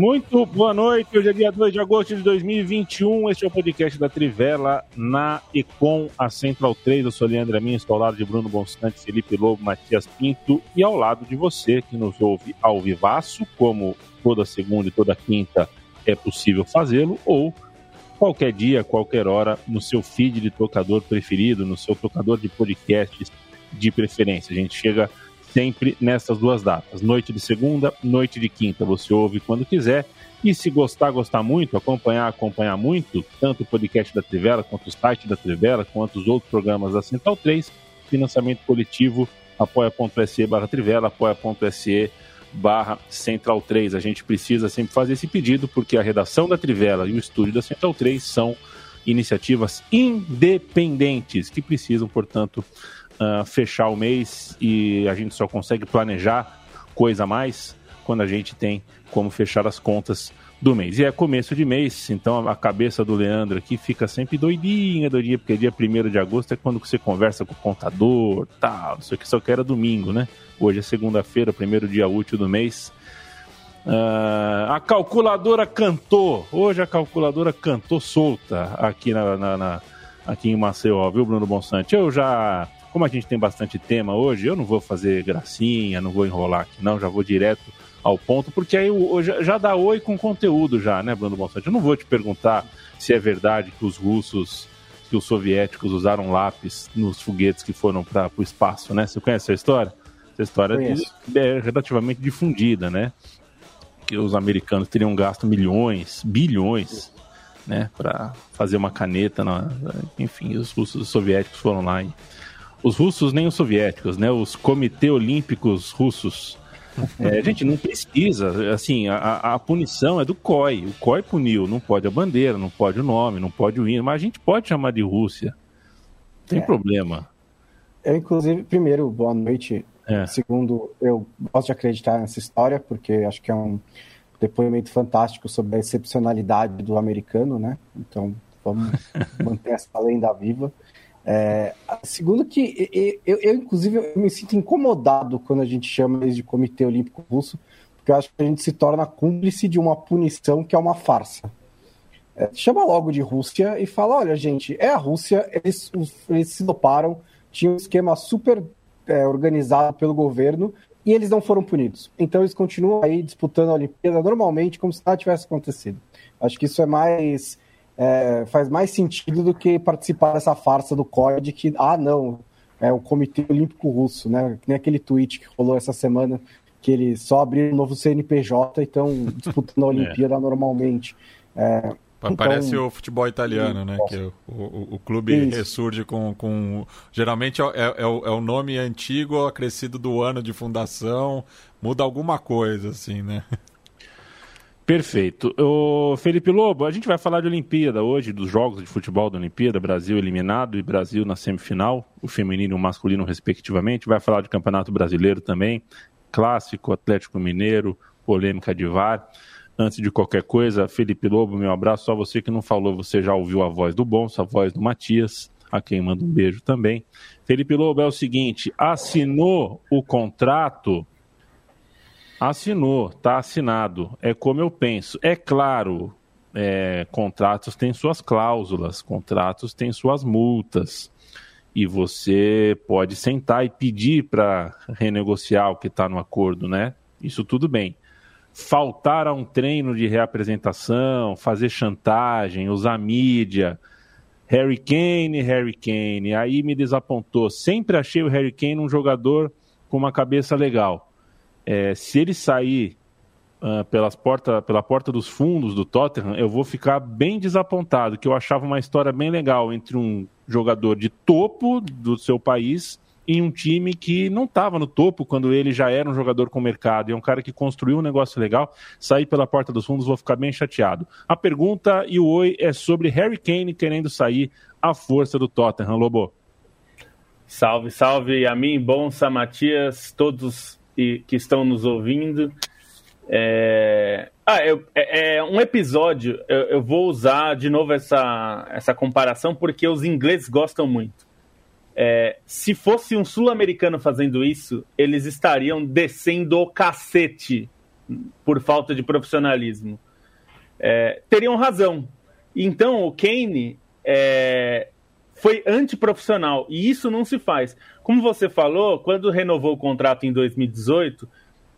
Muito boa noite, hoje é dia 2 de agosto de 2021. Este é o podcast da Trivela na e com a Central 3. Eu sou Leandro Amin, estou ao lado de Bruno Bonsante, Felipe Lobo, Matias Pinto e ao lado de você que nos ouve ao vivaço, como toda segunda e toda quinta é possível fazê-lo, ou qualquer dia, qualquer hora, no seu feed de tocador preferido, no seu tocador de podcasts de preferência. A gente chega sempre nessas duas datas. Noite de segunda, noite de quinta. Você ouve quando quiser. E se gostar, gostar muito, acompanhar, acompanhar muito, tanto o podcast da Trivela, quanto o site da Trivela, quanto os outros programas da Central 3, financiamento coletivo, apoia.se barra Trivela, apoia.se barra Central 3. A gente precisa sempre fazer esse pedido, porque a redação da Trivela e o estúdio da Central 3 são iniciativas independentes, que precisam, portanto, uh, fechar o mês e a gente só consegue planejar coisa a mais quando a gente tem como fechar as contas do mês. E é começo de mês, então a cabeça do Leandro aqui fica sempre doidinha, doidinha, porque dia 1 de agosto é quando você conversa com o contador, tal, isso aqui só que era domingo, né? Hoje é segunda-feira, primeiro dia útil do mês. Uh, a calculadora cantou, hoje a calculadora cantou solta aqui, na, na, na aqui em Maceió, viu, Bruno Bonsante? Eu já como a gente tem bastante tema hoje, eu não vou fazer gracinha, não vou enrolar aqui, não, já vou direto ao ponto, porque aí já, dá oi com conteúdo já, né, Bruno Bonsante? Eu não vou te perguntar se é verdade que os russos, que os soviéticos usaram lápis nos foguetes que foram para o espaço, né? Você conhece essa história? Essa história é relativamente difundida, né? Que os americanos teriam gasto milhões, bilhões, né, para fazer uma caneta, enfim, os russos, os soviéticos foram lá e os russos nem os soviéticos, né? Os comitê olímpicos russos. É, a gente não precisa, assim, a, a, punição é do COI. O COI puniu, não pode a bandeira, não pode o nome, não pode o hino, mas a gente pode chamar de Rússia. Não tem é. problema. Eu, inclusive, primeiro, boa noite. É. Segundo, eu gosto de acreditar nessa história, porque acho que é um depoimento fantástico sobre a excepcionalidade do americano, né? Então, vamos manter essa lenda viva. É, segundo que eu, eu, inclusive, eu me sinto incomodado quando a gente chama eles de Comitê Olímpico Russo, porque eu acho que a gente se torna cúmplice de uma punição que é uma farsa. É, chama logo de Rússia e fala: olha, gente, é a Rússia, eles, eles se doparam, tinha um esquema super é, organizado pelo governo e eles não foram punidos. Então eles continuam aí disputando a Olimpíada normalmente, como se nada tivesse acontecido. Acho que isso é mais é, faz mais sentido do que participar dessa farsa do COD que, ah, não, é o Comitê Olímpico Russo, né? Que nem aquele tweet que rolou essa semana que ele só abriu um novo CNPJ e estão disputando a Olimpíada é. normalmente. É, Parece então, o futebol italiano, né? Que o, o, o clube isso. ressurge com, com. Geralmente é, é, é, o, é o nome antigo acrescido do ano de fundação, muda alguma coisa, assim, né? Perfeito. O Felipe Lobo, a gente vai falar de Olimpíada hoje, dos jogos de futebol da Olimpíada, Brasil eliminado e Brasil na semifinal, o feminino e o masculino respectivamente. Vai falar de Campeonato Brasileiro também, clássico, Atlético Mineiro, polêmica de VAR. Antes de qualquer coisa, Felipe Lobo, meu abraço. Só você que não falou, você já ouviu a voz do Bonso, a voz do Matias, a quem manda um beijo também. Felipe Lobo é o seguinte: assinou o contrato Assinou, está assinado. É como eu penso. É claro, é, contratos têm suas cláusulas, contratos têm suas multas. E você pode sentar e pedir para renegociar o que está no acordo, né? Isso tudo bem. Faltar a um treino de reapresentação, fazer chantagem, usar mídia. Harry Kane, Harry Kane. Aí me desapontou. Sempre achei o Harry Kane um jogador com uma cabeça legal é, se ele sair uh, pelas porta, pela porta dos fundos do Tottenham, eu vou ficar bem desapontado, que eu achava uma história bem legal entre um jogador de topo do seu país em um time que não estava no topo quando ele já era um jogador com mercado e é um cara que construiu um negócio legal, sair pela porta dos fundos, vou ficar bem chateado. A pergunta e o oi é sobre Harry Kane querendo sair à força do Tottenham, Lobo. Salve, salve a mim, Bonsa, Matias, todos que estão nos ouvindo. É... Ah, eu, é, é, um episódio, eu, eu, vou usar de novo essa, essa comparação porque os ingleses gostam muito. É, se fosse um sul-americano fazendo isso, eles estariam descendo o cacete por falta de profissionalismo. É, teriam razão. Então, o Kane é, foi antiprofissional e isso não se faz. Como você falou, quando renovou o contrato em 2018,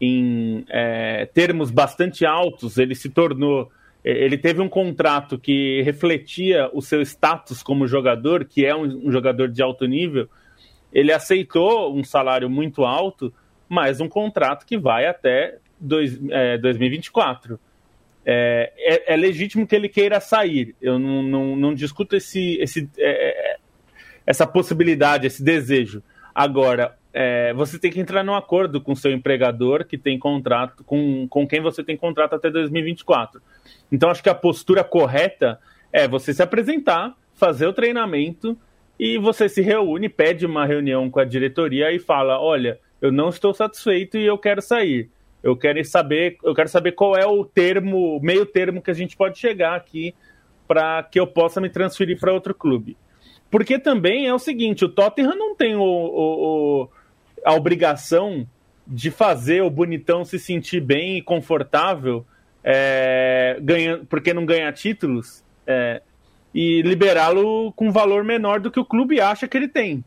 em é, termos bastante altos, ele se tornou ele teve um contrato que refletia o seu status como jogador, que é um, um jogador de alto nível. Ele aceitou um salário muito alto, mas um contrato que vai até dois, é, 2024. É, é, é, legítimo que ele queira sair. Eu não, não, não discuto esse, esse, é, é, essa possibilidade, esse desejo. Agora, é, você tem que entrar num acordo com seu empregador que tem contrato, com, com quem você tem contrato até 2024. Então, acho que a postura correta é você se apresentar, fazer o treinamento e você se reúne, pede uma reunião com a diretoria e fala: olha, eu não estou satisfeito e eu quero sair. Eu quero saber, eu quero saber qual é o termo, meio termo que a gente pode chegar aqui para que eu possa me transferir para outro clube. Porque também é o seguinte, o Tottenham não tem o, o, o a obrigação de fazer o bonitão se sentir bem e confortável, é, ganha, porque não ganha títulos, é, e liberá-lo com valor menor do que o clube acha que ele tem.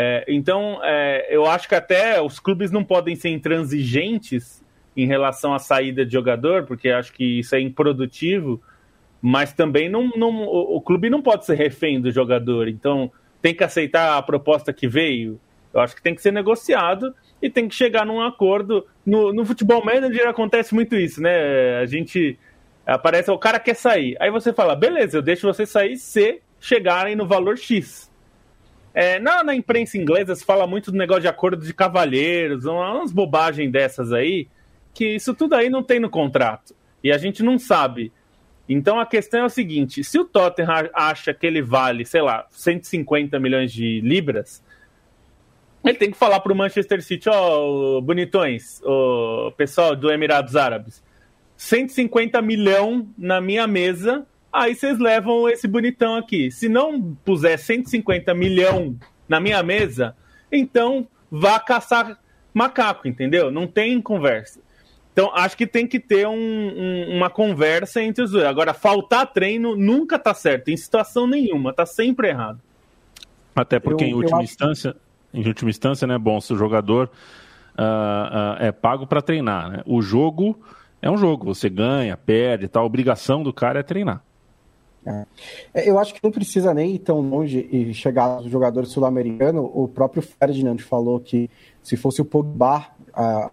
É, então, é, eu acho que até os clubes não podem ser intransigentes em relação à saída de jogador, porque acho que isso é improdutivo, mas também não, não, o, o clube não pode ser refém do jogador. Então, tem que aceitar a proposta que veio eu acho que tem que ser negociado e tem que chegar num acordo. No, no futebol manager acontece muito isso, né? A gente aparece, o cara quer sair. Aí você fala, beleza, eu deixo você sair se chegarem no valor X. É, na, na imprensa inglesa se fala muito do negócio de acordo de cavalheiros, umas bobagens dessas aí, que isso tudo aí não tem no contrato. E a gente não sabe. Então a questão é o seguinte: se o Tottenham acha que ele vale, sei lá, 150 milhões de libras, ele tem que falar pro Manchester City, ó, oh, bonitões, o oh, pessoal do Emirados Árabes, 150 milhão na minha mesa, aí vocês levam esse bonitão aqui. Se não puser 150 milhão na minha mesa, então vá caçar macaco, entendeu? Não tem conversa. Então, acho que tem que ter um, um, uma conversa entre os dois. Agora, faltar treino nunca tá certo, em situação nenhuma, tá sempre errado. Até porque, eu, em última instância, em última instância, né? Bom, se o jogador uh, uh, é pago para treinar, né? O jogo é um jogo, você ganha, perde, tal. A obrigação do cara é treinar. É. eu acho que não precisa nem ir tão longe e chegar no jogador sul-americano. O próprio Ferdinand falou que se fosse o Pogba,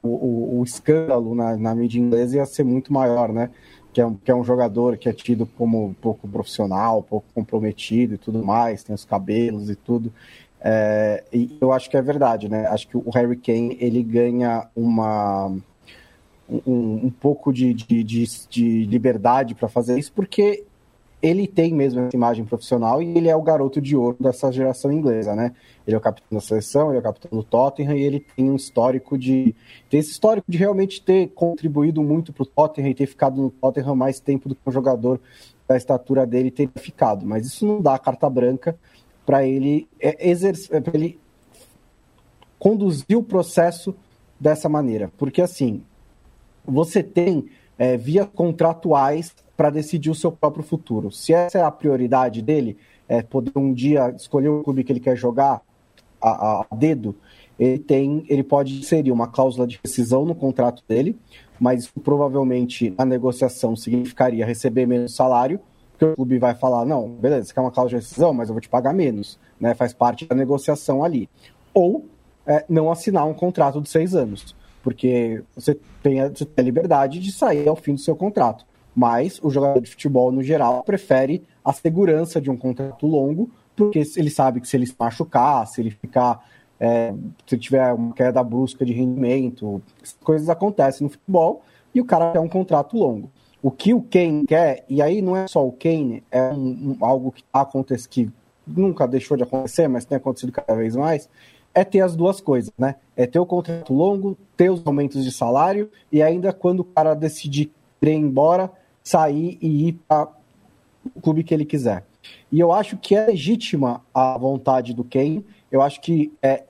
o, o, o, escândalo na, na mídia inglesa ia ser muito maior, né? Que é, um, que é um jogador que é tido como pouco profissional, pouco comprometido e tudo mais, tem os cabelos e tudo. É, e eu acho que é verdade, né? Acho que o Harry Kane ele ganha uma um, um pouco de, de, de, de liberdade para fazer isso, porque ele tem mesmo essa imagem profissional e ele é o garoto de ouro dessa geração inglesa, né? Ele é o capitão da seleção, ele é o capitão do Tottenham e ele tem um histórico de tem esse histórico de realmente ter contribuído muito para o Tottenham e ter ficado no Tottenham mais tempo do que um jogador da estatura dele ter ficado. Mas isso não dá carta branca para ele é, para ele conduzir o processo dessa maneira, porque assim você tem é, vias contratuais para decidir o seu próprio futuro. Se essa é a prioridade dele, é poder um dia escolher o clube que ele quer jogar a, a dedo, ele tem, ele pode inserir uma cláusula de rescisão no contrato dele, mas provavelmente a negociação significaria receber menos salário porque o clube vai falar, não, beleza, você quer uma cláusula de rescisão, mas eu vou te pagar menos, né? Faz parte da negociação ali. Ou é, não assinar um contrato de seis anos. porque você tem, a, você tem a liberdade de sair ao fim do seu contrato. Mas o jogador de futebol, no geral, prefere a segurança de um contrato longo, porque ele sabe que se ele se machucar, se ele ficar. É, se tiver uma queda brusca de rendimento, coisas acontecem no futebol e o cara quer um contrato longo. O que o Kane quer, e aí não é só o Kane, é um, um, algo que acontece que nunca deixou de acontecer, mas tem acontecido cada vez mais, é ter as duas coisas, né? É ter o contrato longo, ter os aumentos de salário e ainda quando o cara decidir ir embora, sair e ir para o clube que ele quiser. E eu acho que é legítima a vontade do Kane. Eu acho que é,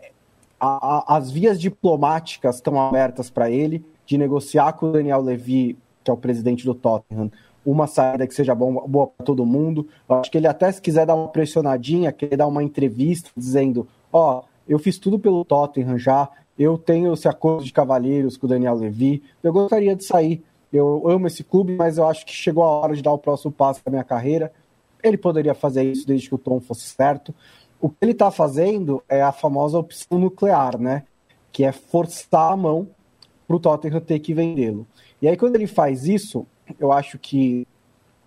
a, a, as vias diplomáticas estão abertas para ele de negociar com o Daniel Levy, que é o presidente do Tottenham, uma saída que seja bom, boa para todo mundo. Eu acho que ele até se quiser dar uma pressionadinha, querer dar uma entrevista dizendo, ó, oh, eu fiz tudo pelo Tottenham já, eu tenho esse acordo de cavalheiros com o Daniel Levy, eu gostaria de sair. Eu amo esse clube, mas eu acho que chegou a hora de dar o próximo passo da minha carreira. Ele poderia fazer isso desde que o tom fosse certo. O que ele está fazendo é a famosa opção nuclear, né? Que é forçar a mão para o Tottenham ter que vendê-lo. E aí, quando ele faz isso, eu acho que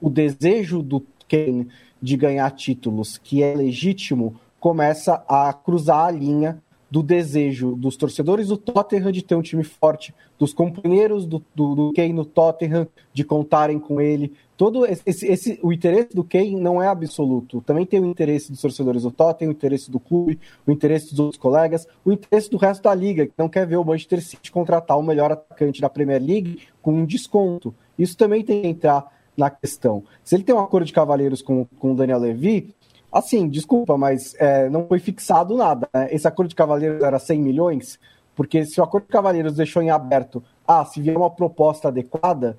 o desejo do Kane de ganhar títulos, que é legítimo, começa a cruzar a linha do desejo dos torcedores do Tottenham de ter um time forte, dos companheiros do, do, do Kane no Tottenham de contarem com ele. Todo esse, esse, o interesse do Kane não é absoluto. Também tem o interesse dos torcedores do Tottenham, o interesse do clube, o interesse dos outros colegas, o interesse do resto da liga, que não quer ver o Manchester City contratar o melhor atacante da Premier League com um desconto. Isso também tem que entrar na questão. Se ele tem um acordo de cavaleiros com, com o Daniel Levy, Assim, desculpa, mas é, não foi fixado nada. Né? Esse acordo de cavalheiros era 100 milhões, porque se o acordo de cavalheiros deixou em aberto, ah, se vier uma proposta adequada,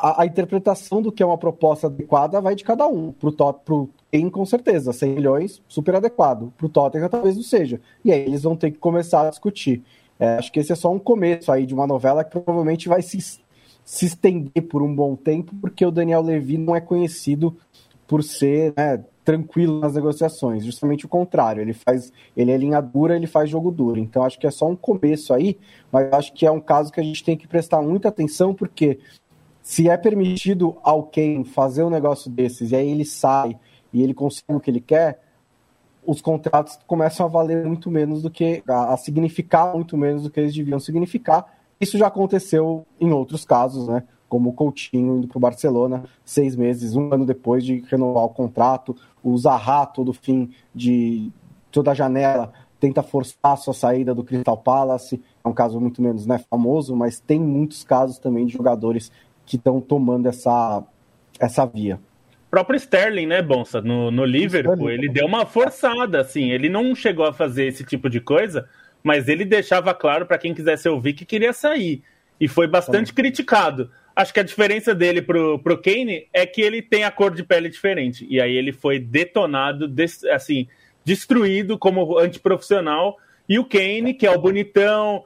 a, a interpretação do que é uma proposta adequada vai de cada um. Pro, top, pro Kane, com certeza, 100 milhões, super adequado. Pro Tottenham, talvez não seja. E aí eles vão ter que começar a discutir. É, acho que esse é só um começo aí de uma novela que provavelmente vai se, se estender por um bom tempo, porque o Daniel Levy não é conhecido por ser né, tranquilo nas negociações, justamente o contrário. Ele faz, ele é linha dura, ele faz jogo duro. Então acho que é só um começo aí, mas acho que é um caso que a gente tem que prestar muita atenção, porque se é permitido ao Kane fazer um negócio desses e aí ele sai e ele consegue o que ele quer, os contratos começam a valer muito menos do que a, a significar muito menos do que eles deviam significar. Isso já aconteceu em outros casos, né? Como o Coutinho indo para o Barcelona seis meses, um ano depois de renovar o contrato. O Zaha, todo fim de toda a janela, tenta forçar a sua saída do Crystal Palace. É um caso muito menos né, famoso, mas tem muitos casos também de jogadores que estão tomando essa, essa via. O próprio Sterling, né, Bonsa, no, no Liverpool, ele deu uma forçada, assim, ele não chegou a fazer esse tipo de coisa, mas ele deixava claro para quem quisesse ouvir que queria sair. E foi bastante criticado. Acho que a diferença dele pro, pro Kane é que ele tem a cor de pele diferente. E aí ele foi detonado, des, assim, destruído como antiprofissional. E o Kane, que é o bonitão,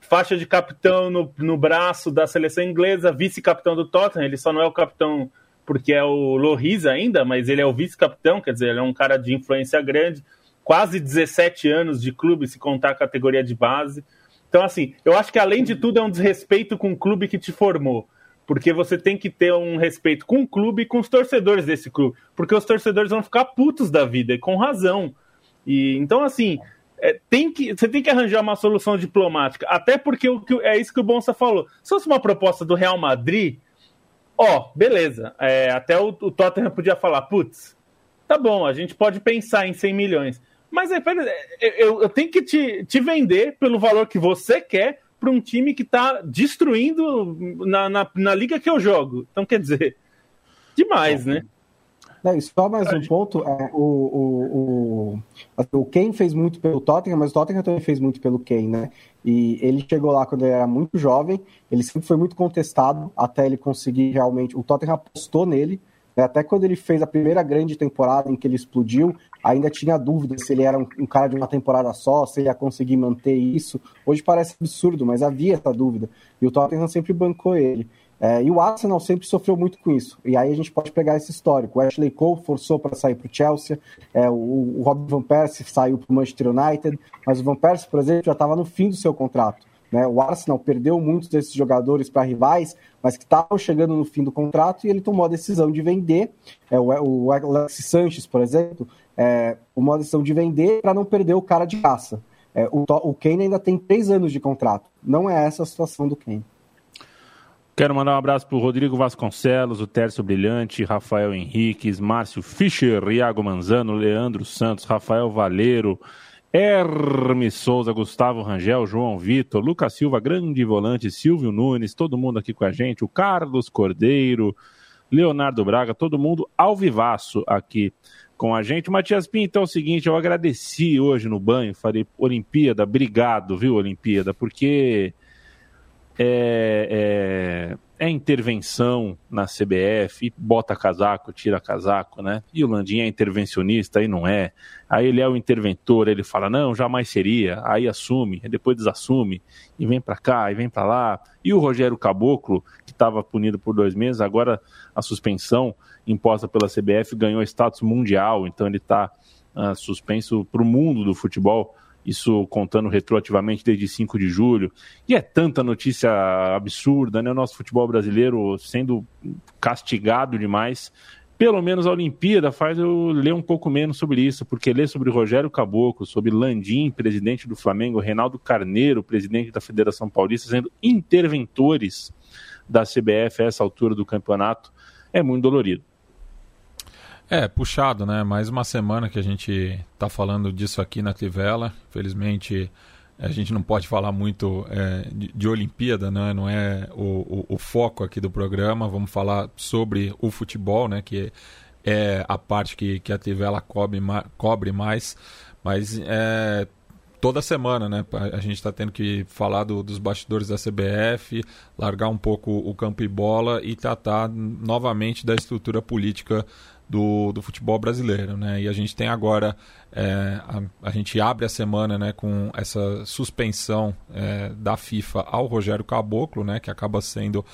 faixa de capitão no, no braço da seleção inglesa, vice-capitão do Tottenham, ele só não é o capitão porque é o Loris ainda, mas ele é o vice-capitão, quer dizer, ele é um cara de influência grande, quase 17 anos de clube, se contar a categoria de base. Então, assim, eu acho que além de tudo é um desrespeito com o clube que te formou porque você tem que ter um respeito com o clube e com os torcedores desse clube, porque os torcedores vão ficar putos da vida, e com razão. E então assim, é, tem que, você tem que arranjar uma solução diplomática, até porque o, é isso que o Bonsa falou. Se fosse uma proposta do Real Madrid, ó, beleza, é, até o, o Tottenham podia falar, putz, tá bom, a gente pode pensar em 100 milhões. Mas é, eu, eu tenho que te, te vender pelo valor que você quer, para um time que está destruindo na, na, na, liga que eu jogo. Então, quer dizer, demais, né? É, só mais um ponto, é, o, o, o, o Kane fez muito pelo Tottenham, mas o Tottenham também fez muito pelo Kane, né? E ele chegou lá quando ele era muito jovem, ele sempre foi muito contestado até ele conseguir realmente. O Tottenham apostou nele? Até quando ele fez a primeira grande temporada em que ele explodiu, ainda tinha dúvida se ele era um, um, cara de uma temporada só, se ele ia conseguir manter isso. Hoje parece absurdo, mas havia essa dúvida. E o Tottenham sempre bancou ele. É, e o Arsenal sempre sofreu muito com isso. E aí a gente pode pegar esse histórico. O Ashley Cole forçou para sair para o Chelsea, é, o, o Robin Van Persie saiu para o Manchester United, mas o Van Persie, por exemplo, já estava no fim do seu contrato. Né? O Arsenal perdeu muitos desses jogadores para rivais, mas que estavam chegando no fim do contrato e ele tomou a decisão de vender. É, o, o Alexis Sanches, por exemplo, é, uma decisão de vender para não perder o cara de caça. É, o, o Kane ainda tem três anos de contrato. Não é essa a situação do Kane. Quero mandar um abraço para o Rodrigo Vasconcelos, o Tércio Brilhante, Rafael Henriques, Márcio Fischer, Iago Manzano, Leandro Santos, Rafael Valeiro, Hermes Souza, Gustavo Rangel, João Vitor, Lucas Silva, grande volante, Silvio Nunes, todo mundo aqui com a gente, o Carlos Cordeiro, Leonardo Braga, todo mundo ao vivaço aqui com a gente. Matias Pinto, é o seguinte, eu agradeci hoje no banho, falei, Olimpíada, obrigado, viu, Olimpíada, porque é, é, é, intervenção na CBF, bota casaco, tira casaco, né? E o Landim é intervencionista, aí não é. Aí ele é o interventor, ele fala, não, jamais seria. Aí assume, depois desassume, e vem para cá, e vem para lá. E o Rogério Caboclo, que estava punido por dois meses, agora a suspensão imposta pela CBF ganhou status mundial, então ele está uh, ah, suspenso para o mundo do futebol isso contando retroativamente desde 5 de julho. E é tanta notícia absurda, né? O nosso futebol brasileiro sendo castigado demais. Pelo menos a Olimpíada faz eu ler um pouco menos sobre isso, porque ler sobre Rogério Caboclo, sobre Landim, presidente do Flamengo, Reinaldo Carneiro, presidente da Federação Paulista, sendo interventores da CBF a essa altura do campeonato, é muito dolorido. É, puxado, né? Mais uma semana que a gente está falando disso aqui na Crivella. Felizmente a gente não pode falar muito é, de, de, Olimpíada, né? não é o, o, o, foco aqui do programa. Vamos falar sobre o futebol, né? que é a parte que, que a Crivella cobre, cobre mais. Mas é, toda semana, né? A gente está tendo que falar do, dos bastidores da CBF, largar um pouco o campo e bola e tratar novamente da estrutura política do, do futebol brasileiro, né? E a gente tem agora, é, a, a, gente abre a semana né, com essa suspensão é, da FIFA ao Rogério Caboclo, né? Que acaba sendo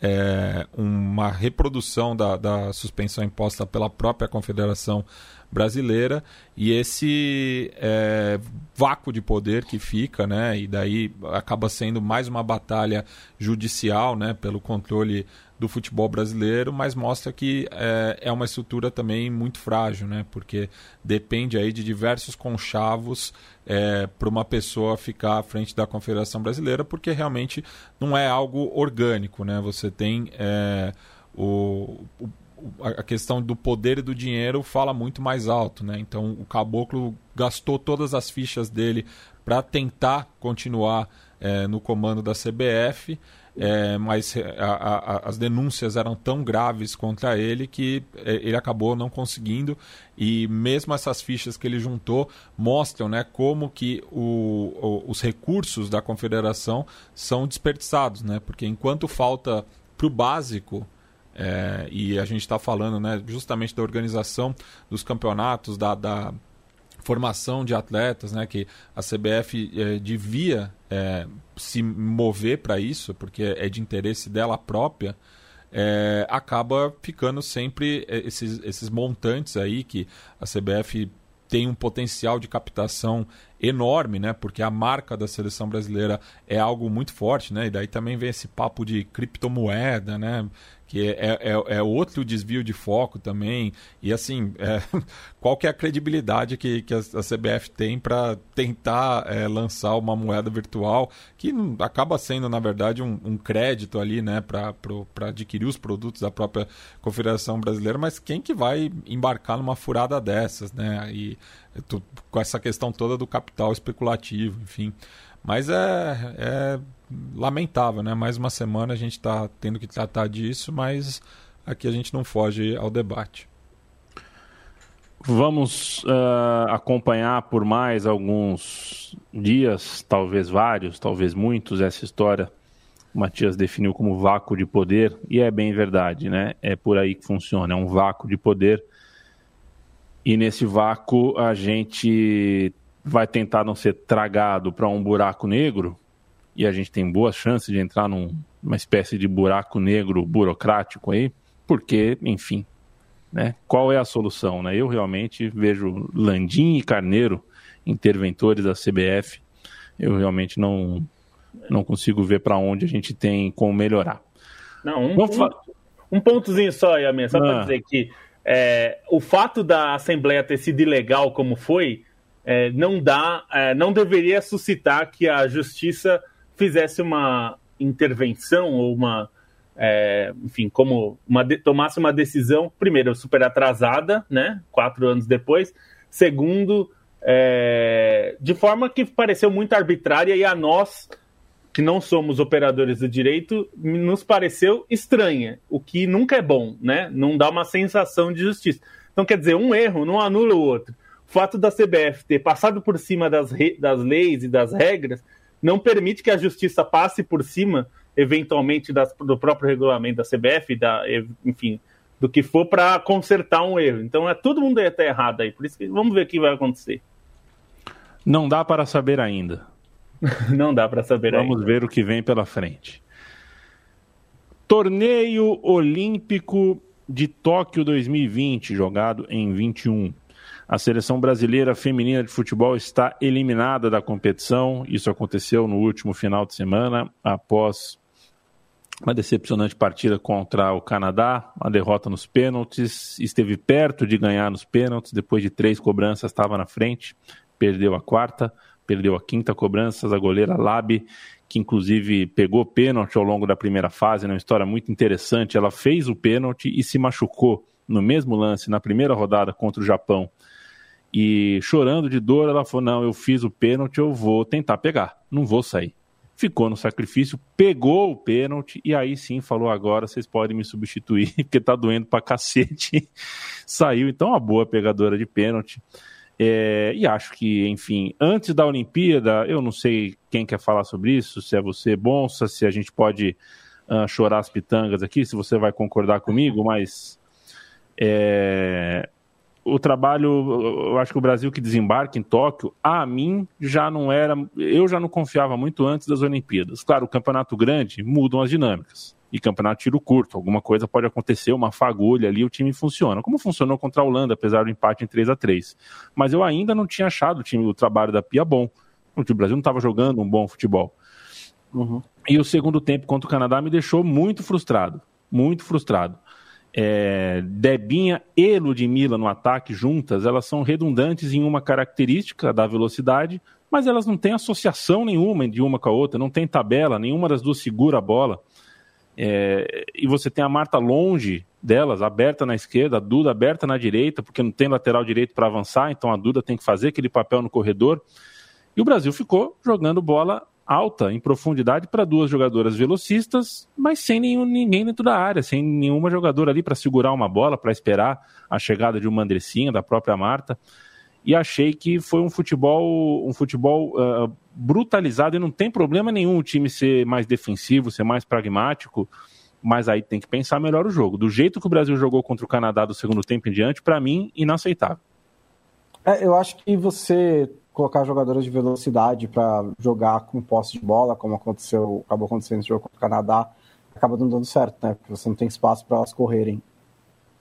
é, uma reprodução da, da suspensão imposta pela própria Confederação brasileira e esse é, vácuo de poder que fica, né, e daí acaba sendo mais uma batalha judicial, né, pelo controle do futebol brasileiro, mas mostra que é, é uma estrutura também muito frágil, né, porque depende aí de diversos conchavos é, para uma pessoa ficar à frente da Confederação Brasileira, porque realmente não é algo orgânico, né, você tem é, o, o a questão do poder e do dinheiro fala muito mais alto, né? Então o caboclo gastou todas as fichas dele para tentar continuar é, no comando da CBF, é, mas a, a, as denúncias eram tão graves contra ele que é, ele acabou não conseguindo e mesmo essas fichas que ele juntou mostram né, como que o, o, os recursos da confederação são desperdiçados, né? Porque enquanto falta para o básico é, e a gente está falando né, justamente da organização dos campeonatos, da, da formação de atletas, né, que a CBF é, devia é, se mover para isso, porque é de interesse dela própria, é, acaba ficando sempre esses, esses montantes aí que a CBF tem um potencial de captação enorme, né? Porque a marca da seleção brasileira é algo muito forte, né? E daí também vem esse papo de criptomoeda, né? Que é, é, é, outro desvio de foco também. E assim, é, qual que é a credibilidade que, que a, CBF tem para tentar é, lançar uma moeda virtual que acaba sendo, na verdade, um, um crédito ali né, para adquirir os produtos da própria Confederação Brasileira, mas quem que vai embarcar numa furada dessas, né? E tô, com essa questão toda do capital especulativo, enfim. Mas é, é lamentável, né? Mais uma semana a gente está tendo que tratar disso, mas aqui a gente não foge ao debate. Vamos uh, acompanhar por mais alguns dias, talvez vários, talvez muitos, essa história. O Matias definiu como vácuo de poder, e é bem verdade, né? É por aí que funciona, é um vácuo de poder. E nesse vácuo a gente vai tentar não ser tragado para um buraco negro, e a gente tem boas chances de entrar num, numa espécie de buraco negro burocrático aí, porque, enfim, né? Qual é a solução, né? Eu realmente vejo Landim e Carneiro, interventores da CBF, eu realmente não Não consigo ver para onde a gente tem como melhorar. Não, um, um, um pontozinho só, Yamin, só ah. para dizer que é, o fato da Assembleia ter sido ilegal como foi, é, não dá, é, não deveria suscitar que a Justiça fizesse uma intervenção ou uma, é, enfim, como uma, tomasse uma decisão, primeiro, super atrasada, né, quatro anos depois, segundo, é, de forma que pareceu muito arbitrária e a nós que não somos operadores do direito, nos pareceu estranha, o que nunca é bom, né? Não dá uma sensação de justiça. Então, quer dizer, um erro não anula o outro. O fato da CBF ter passado por cima das, das leis e das regras não permite que a justiça passe por cima, eventualmente, das, do próprio regulamento da CBF, da, enfim, do que for para consertar um erro. Então, é, todo mundo ia estar errado aí. Por isso que vamos ver o que vai acontecer. Não dá para saber ainda. Não dá para saber Vamos ainda. ver o que vem pela frente. Torneio Olímpico de Tóquio 2020, jogado em 21. A seleção brasileira feminina de futebol está eliminada da competição. Isso aconteceu no último final de semana, após uma decepcionante partida contra o Canadá, uma derrota nos pênaltis. Esteve perto de ganhar nos pênaltis, depois de três cobranças, estava na frente, perdeu a quarta perdeu a quinta cobrança, a goleira Labi, que inclusive pegou pênalti ao longo da primeira fase, né? uma história muito interessante. Ela fez o pênalti e se machucou no mesmo lance na primeira rodada contra o Japão. E chorando de dor, ela falou: Não, eu fiz o pênalti, eu vou tentar pegar, não vou sair. Ficou no sacrifício, pegou o pênalti e aí sim falou: Agora vocês podem me substituir, porque tá doendo pra cacete. Saiu, então, uma boa pegadora de pênalti. É, e acho que, enfim, antes da Olimpíada, eu não sei quem quer falar sobre isso, se é você, Bonsa, se a gente pode uh, chorar as pitangas aqui, se você vai concordar comigo, mas é, o trabalho, eu acho que o Brasil que desembarca em Tóquio, a mim já não era, eu já não confiava muito antes das Olimpíadas. Claro, o campeonato grande mudam as dinâmicas e campeonato tiro curto. Alguma coisa pode acontecer, uma fagulha ali, o time funciona. Como funcionou contra a Holanda, apesar do empate em 3 a 3 Mas eu ainda não tinha achado o time o trabalho da Pia bom. O Brasil não estava jogando um bom futebol. Uhum. E o segundo tempo contra o Canadá me deixou muito frustrado. Muito frustrado. É, Debinha e Ludmilla no ataque juntas, elas são redundantes em uma característica da velocidade, mas elas não têm associação nenhuma de uma com a outra, não tem tabela, nenhuma das duas segura a bola. É, e você tem a Marta longe delas, aberta na esquerda, a Duda aberta na direita, porque não tem lateral direito para avançar, então a Duda tem que fazer aquele papel no corredor. E o Brasil ficou jogando bola alta, em profundidade, para duas jogadoras velocistas, mas sem nenhum, ninguém dentro da área, sem nenhuma jogadora ali para segurar uma bola, para esperar a chegada de uma Andressinha, da própria Marta e achei que foi um futebol um futebol uh, brutalizado e não tem problema nenhum o time ser mais defensivo, ser mais pragmático, mas aí tem que pensar melhor o jogo. Do jeito que o Brasil jogou contra o Canadá do segundo tempo em diante, para mim, inaceitável. É, eu acho que você colocar jogadores de velocidade para jogar com posse de bola, como aconteceu, acabou acontecendo no jogo contra o Canadá, acaba não dando certo, né? Porque você não tem espaço para elas correrem.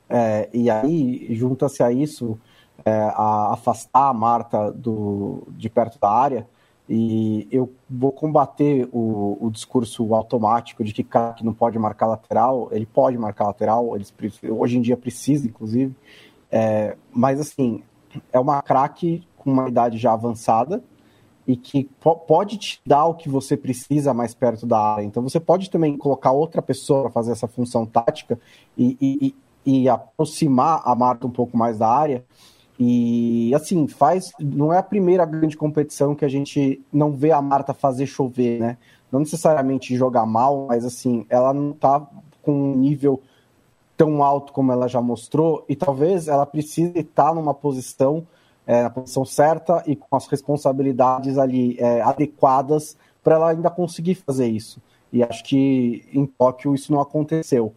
É, e aí, junta-se a isso é, a afastar a Marta do, de perto da área e eu vou combater o, o discurso automático de que cara que não pode marcar lateral, ele pode marcar lateral, eles, hoje em dia precisa, inclusive, é, mas assim, é uma craque com uma idade já avançada e que pode te dar o que você precisa mais perto da área. Então você pode também colocar outra pessoa para fazer essa função tática e, e, e aproximar a Marta um pouco mais da área e assim, faz. Não é a primeira grande competição que a gente não vê a Marta fazer chover, né? Não necessariamente jogar mal, mas assim, ela não tá com um nível tão alto como ela já mostrou, e talvez ela precise estar numa posição, é, na posição certa e com as responsabilidades ali é, adequadas para ela ainda conseguir fazer isso. E acho que em Tóquio isso não aconteceu.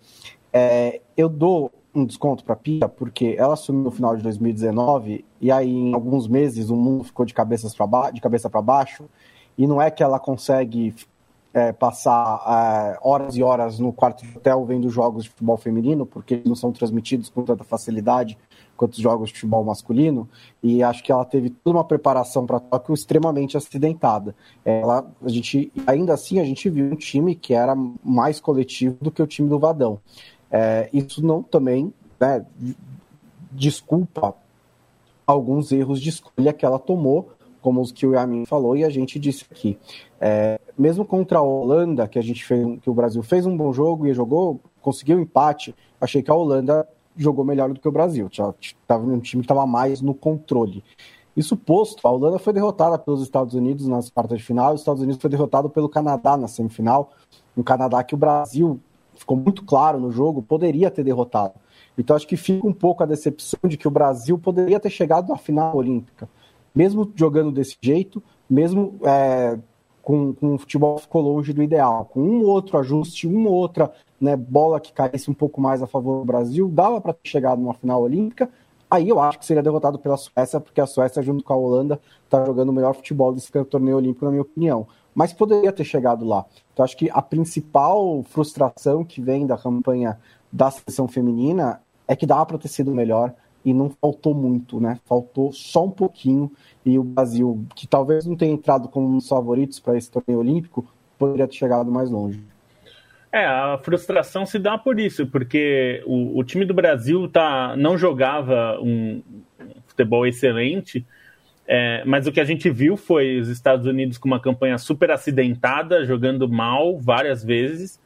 É, eu dou um desconto para a Pia, porque ela assumiu no final de 2019 e aí em alguns meses o mundo ficou de, cabeças ba de cabeça para baixo e não é que ela consegue é, passar é, horas e horas no quarto de hotel vendo jogos de futebol feminino, porque eles não são transmitidos com tanta facilidade quanto os jogos de futebol masculino, e acho que ela teve toda uma preparação para Tóquio extremamente acidentada. Ela, a gente, ainda assim, a gente viu um time que era mais coletivo do que o time do Vadão. É, isso não também né, desculpa alguns erros de escolha que ela tomou, como os que o Yamin falou e a gente disse aqui. É, mesmo contra a Holanda, que a gente fez, que o Brasil fez um bom jogo e jogou, conseguiu empate, achei que a Holanda jogou melhor do que o Brasil. Estava um time que estava mais no controle. Isso posto, a Holanda foi derrotada pelos Estados Unidos nas quartas de final, os Estados Unidos foi derrotado pelo Canadá na semifinal, um Canadá que o Brasil ficou muito claro no jogo, poderia ter derrotado. Então acho que fica um pouco a decepção de que o Brasil poderia ter chegado na final olímpica mesmo jogando desse jeito, mesmo é, com, com o futebol ficou longe do ideal, com um outro ajuste, uma outra né, bola que caísse um pouco mais a favor do Brasil, dava para ter chegado numa final olímpica. Aí eu acho que seria derrotado pela Suécia, porque a Suécia, junto com a Holanda, está jogando o melhor futebol desse torneio olímpico, na minha opinião. Mas poderia ter chegado lá. Então acho que a principal frustração que vem da campanha da seleção feminina é que dava para ter sido melhor, e não faltou muito, né? Faltou só um pouquinho e o Brasil, que talvez não tenha entrado como um dos favoritos para esse torneio olímpico, poderia ter chegado mais longe. É, a frustração se dá por isso, porque o, o time do Brasil tá, não jogava um, futebol excelente, é, mas o que a gente viu foi os Estados Unidos com uma campanha super acidentada, jogando mal várias vezes,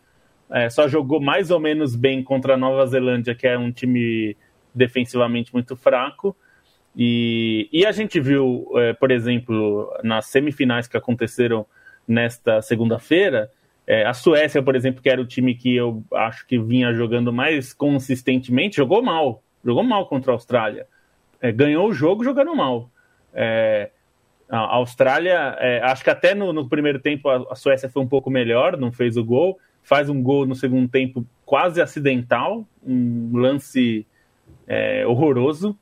é, só jogou mais ou menos bem contra a Nova Zelândia, que é um time defensivamente muito fraco. E, e a gente viu, é, por exemplo, nas semifinais que aconteceram nesta segunda-feira, é, a Suécia, por exemplo, que era o time que eu acho que vinha jogando mais consistentemente, jogou mal. Jogou mal contra a Austrália. É, ganhou o jogo jogando mal. É, a Austrália, é, acho que até no, no primeiro tempo a, a, Suécia foi um pouco melhor, não fez o gol. Faz um gol no segundo tempo quase acidental, um lance é, horroroso.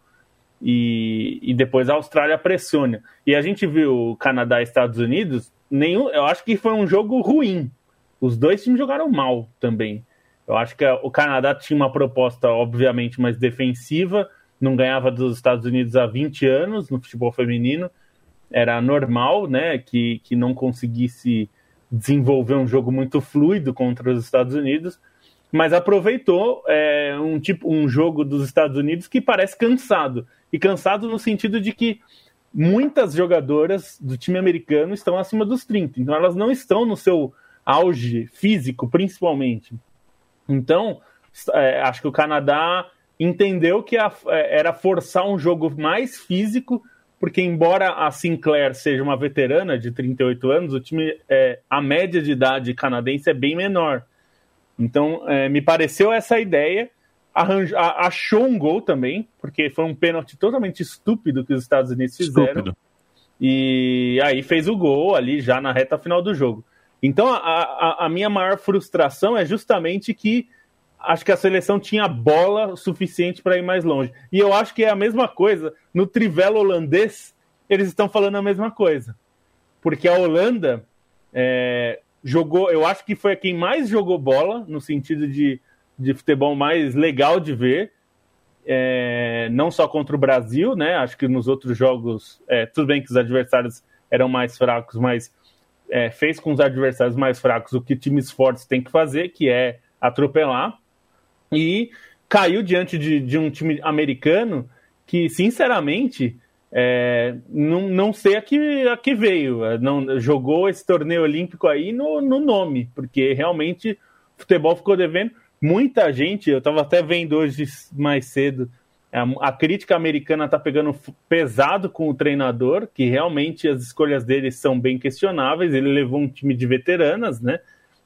E, e, depois a Austrália pressiona. E a gente viu Canadá e Estados Unidos, nenhum, eu acho que foi um jogo ruim. Os dois times jogaram mal também. Eu acho que o Canadá tinha uma proposta, obviamente, mais defensiva, não ganhava dos Estados Unidos há 20 anos no futebol feminino. Era normal né, que, que não conseguisse desenvolver um jogo muito fluido contra os Estados Unidos mas aproveitou é, um tipo um jogo dos Estados Unidos que parece cansado e cansado no sentido de que muitas jogadoras do time americano estão acima dos 30, então elas não estão no seu auge físico, principalmente. Então, é, acho que o Canadá entendeu que a, é, era forçar um jogo mais físico, porque embora a Sinclair seja uma veterana de 38 anos, o time, é, a média de idade canadense é bem menor. Então, é, me pareceu essa ideia. Achou um gol também, porque foi um pênalti totalmente estúpido que os Estados Unidos fizeram. Estúpido. E aí fez o gol ali já na reta final do jogo. Então, a, a, a minha maior frustração é justamente que acho que a seleção tinha bola suficiente para ir mais longe. E eu acho que é a mesma coisa no trivelo holandês, eles estão falando a mesma coisa. Porque a Holanda é, jogou, eu acho que foi quem mais jogou bola, no sentido de, de futebol mais legal de ver. É, não só contra o Brasil, né? Acho que nos outros jogos, é, tudo bem que os adversários eram mais fracos, mas é, fez com os adversários mais fracos o que times fortes têm que fazer, que é atropelar. E caiu diante de, de um time americano que, sinceramente, é, não, não sei a que, a que veio. É, não, jogou esse torneio olímpico aí no, no nome, porque realmente o futebol ficou devendo. Muita gente, eu estava até vendo hoje mais cedo, a, a crítica americana está pegando pesado com o treinador, que realmente as escolhas dele são bem questionáveis. Ele levou um time de veteranas, né?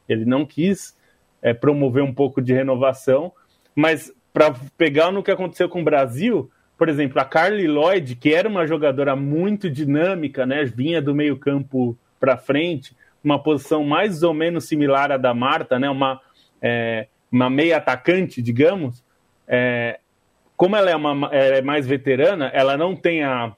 Ele não quis é, promover um pouco de renovação, mas para pegar no que aconteceu com o Brasil, por exemplo, a Carly Lloyd, que era uma jogadora muito dinâmica, né, vinha do meio-campo para frente, uma posição mais ou menos similar à da Marta, né, uma, é, uma meia atacante, digamos. É, como ela é, uma, é mais veterana, ela não tem a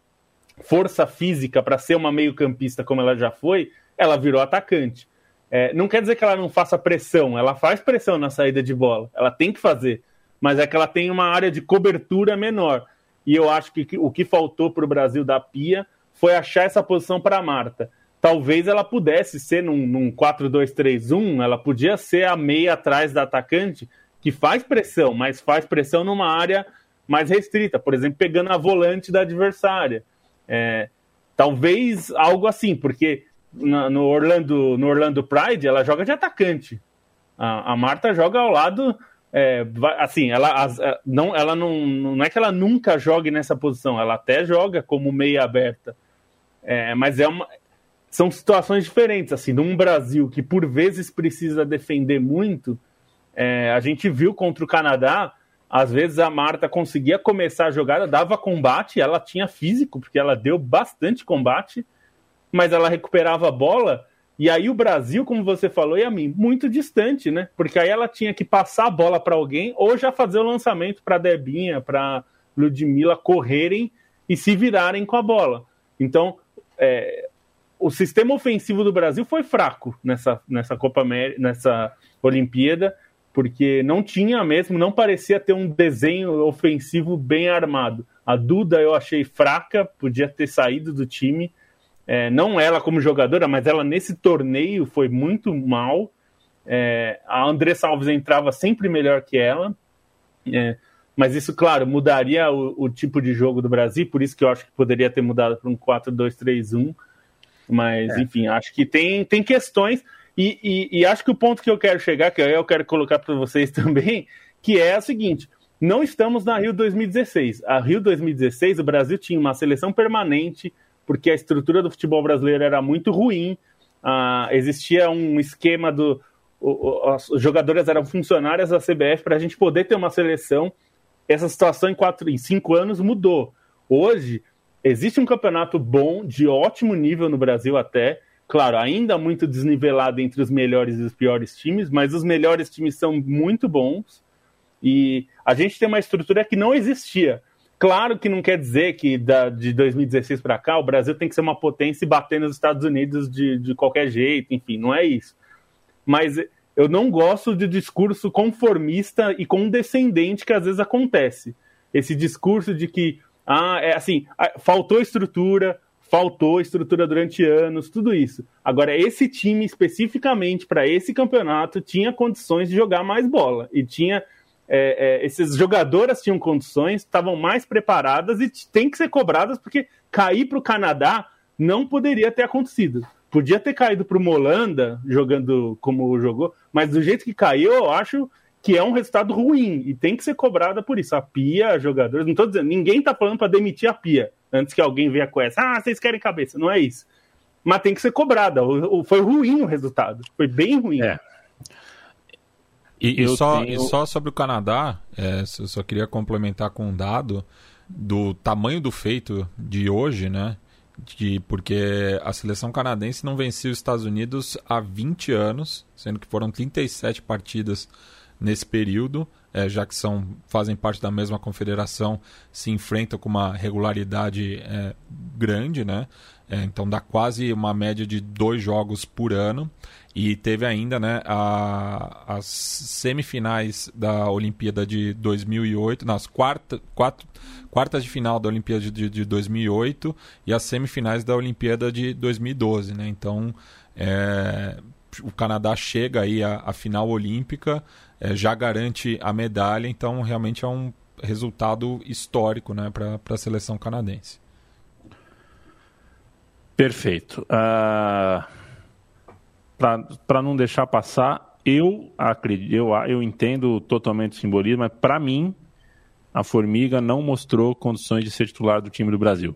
força física para ser uma meio-campista como ela já foi, ela virou atacante. É, não quer dizer que ela não faça pressão, ela faz pressão na saída de bola, ela tem que fazer, mas é que ela tem uma área de cobertura menor. e eu acho que o que faltou para o Brasil da Pia foi achar essa posição para a Marta. Talvez ela pudesse ser num, num 4-2-3-1, ela podia ser a meia atrás da atacante, que faz pressão, mas faz pressão numa área mais restrita, por exemplo, pegando a volante da adversária. É, talvez algo assim, porque no, Orlando, no Orlando Pride ela joga de atacante. A, a Marta joga ao lado é, assim, ela, as, é, não, ela não, não é que ela nunca jogue nessa posição, ela até joga como meia aberta. É, mas é uma, são situações diferentes. Assim, num Brasil que por vezes precisa defender muito, é, a gente viu contra o Canadá, às vezes a Marta conseguia começar a jogada, dava combate, ela tinha físico, porque ela deu bastante combate, mas ela recuperava a bola e aí o Brasil, como você falou, e a mim, muito distante, né? Porque aí ela tinha que passar a bola para alguém ou já fazer o lançamento para Debinha, para Ludmilla correrem e se virarem com a bola. Então, é, o sistema ofensivo do Brasil foi fraco nessa, nessa Copa América, nessa Olimpíada, porque não tinha mesmo, não parecia ter um desenho ofensivo bem armado. A Duda eu achei fraca, podia ter saído do time. É, não ela como jogadora, mas ela nesse torneio foi muito mal. É, a Andressa Alves entrava sempre melhor que ela. É, mas isso, claro, mudaria o, o, tipo de jogo do Brasil, por isso que eu acho que poderia ter mudado para um 4-2-3-1. Mas, é. enfim, acho que tem, tem questões. E, e, e, acho que o ponto que eu quero chegar, que eu quero colocar para vocês também, que é o seguinte: não estamos na Rio 2016. A Rio 2016, o Brasil tinha uma seleção permanente porque a estrutura do futebol brasileiro era muito ruim, ah, existia um esquema do. O, os jogadores eram funcionárias da CBF para a gente poder ter uma seleção. Essa situação em, quatro, em cinco anos mudou. Hoje, existe um campeonato bom, de ótimo nível no Brasil até. Claro, ainda muito desnivelado entre os melhores e os piores times, mas os melhores times são muito bons. E a gente tem uma estrutura que não existia. Claro que não quer dizer que da, de 2016 para cá o Brasil tem que ser uma potência e bater nos Estados Unidos de, de qualquer jeito, enfim, não é isso. Mas eu não gosto de discurso conformista e condescendente que às vezes acontece. Esse discurso de que, ah, é assim, faltou estrutura, faltou estrutura durante anos, tudo isso. Agora, esse time especificamente para esse campeonato tinha condições de jogar mais bola e tinha é, é, esses jogadoras tinham condições, estavam mais preparadas e tem que ser cobradas porque cair para o Canadá não poderia ter acontecido. Podia ter caído para o Molanda jogando como jogou, mas do jeito que caiu, eu acho que é um resultado ruim e tem que ser cobrada por isso. A Pia, jogadores, não estou dizendo, ninguém está falando para demitir a Pia antes que alguém venha com essa. Ah, vocês querem cabeça, não é isso. Mas tem que ser cobrada. Foi ruim o resultado, foi bem ruim. É. E, e só, tenho... e só sobre o Canadá, é, eu só queria complementar com um dado do tamanho do feito de hoje, né? De, porque a seleção canadense não vencia os Estados Unidos há 20 anos, sendo que foram 37 partidas nesse período, é, já que são, fazem parte da mesma confederação, se enfrentam com uma regularidade é, grande, né? É, então dá quase uma média de dois jogos por ano. E teve ainda né, a, as semifinais da Olimpíada de 2008, nas quarta, quatro, quartas de final da Olimpíada de, de 2008 e as semifinais da Olimpíada de 2012. Né? Então, é, o Canadá chega aí à, à final olímpica, é, já garante a medalha, então realmente é um resultado histórico né, para a seleção canadense. Perfeito. Uh para não deixar passar, eu acredito, eu, eu entendo totalmente o simbolismo, mas para mim, a Formiga não mostrou condições de ser titular do time do Brasil.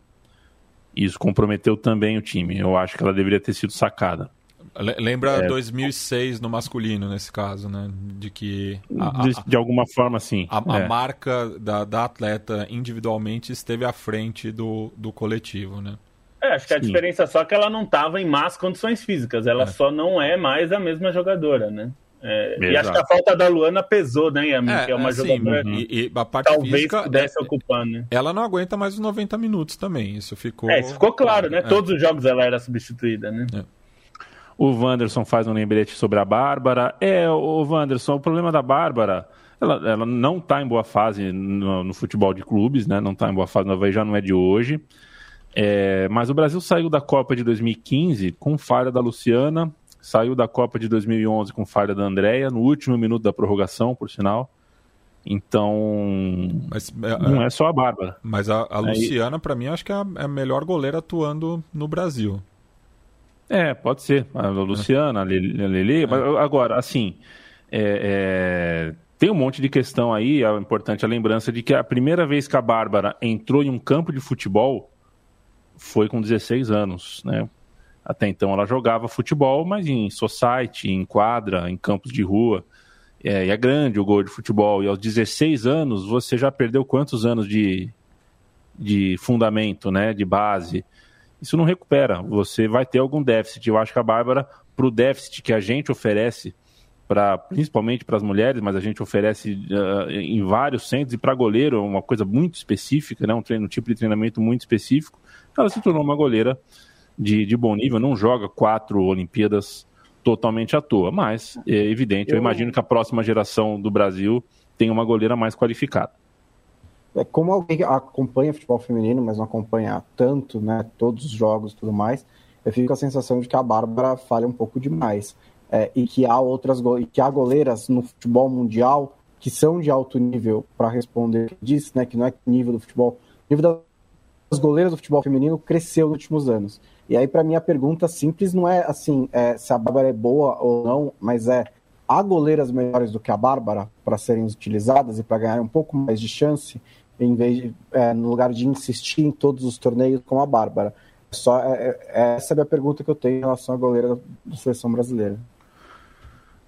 Isso comprometeu também o time. Eu acho que ela deveria ter sido sacada. Lembra é, 2006 no masculino, nesse caso, né? De que. A, de, de, alguma forma, sim. A, a é. marca da, da atleta individualmente esteve à frente do, do coletivo, né? É, acho que a Sim. diferença só é que ela não estava em más condições físicas, ela é. só não é mais a mesma jogadora, né? É, e acho que a falta da Luana pesou, né, Yamin? É, que é uma é, jogadora uhum. e, e, a parte talvez física, pudesse é, ocupar, né? Ela não aguenta mais os 90 minutos também, isso ficou... É, isso ficou claro, né? É. Todos os jogos ela era substituída, né? O Wanderson faz um lembrete sobre a Bárbara. É, o Wanderson, o problema da Bárbara ela, ela não está em boa fase no, no, futebol de clubes, né? Não está em boa fase no Havaí, já não é de hoje. É, mas o Brasil saiu da Copa de 2015 com falha da Luciana, saiu da Copa de 2011 com falha da Andréia, no último minuto da prorrogação, por sinal. Então, mas, é, não é só a Bárbara. Mas a, a Luciana, para mim, acho que é é a, melhor goleira atuando no Brasil. É, pode ser. A Luciana, a Lele. É. Mas agora, assim, é, é, tem um monte de questão aí. É importante a lembrança de que a primeira vez que a Bárbara entrou em um campo de futebol foi com 16 anos, né? Até então ela jogava futebol, mas em society, em quadra, em campos de rua. É, e é grande o gol de futebol. E aos 16 anos, você já perdeu quantos anos de, de fundamento, né? De base. Isso não recupera. Você vai ter algum déficit. Eu acho que a Bárbara, para o déficit que a gente oferece, pra, principalmente para as mulheres, mas a gente oferece uh, em vários centros, e para goleiro é uma coisa muito específica, né? um, treino, um tipo de treinamento muito específico. Ela se tornou uma goleira de, de bom nível, não joga quatro Olimpíadas totalmente à toa, mas é evidente, eu, eu imagino que a próxima geração do Brasil tem uma goleira mais qualificada. É como alguém acompanha futebol feminino, mas não acompanha tanto, né, todos os jogos e tudo mais, eu fico com a sensação de que a Bárbara falha um pouco demais. É, e que há outras que há goleiras no futebol mundial que são de alto nível para responder disso, né, que não é nível do futebol, nível das goleiras do futebol feminino cresceu nos últimos anos. E aí, para mim, a pergunta simples não é assim é, se a Bárbara é boa ou não, mas é há goleiras melhores do que a Bárbara para serem utilizadas e para ganhar um pouco mais de chance, em vez de, é, no lugar de insistir em todos os torneios com a Bárbara. Só, é, é, essa é a minha pergunta que eu tenho em relação à goleira da seleção brasileira.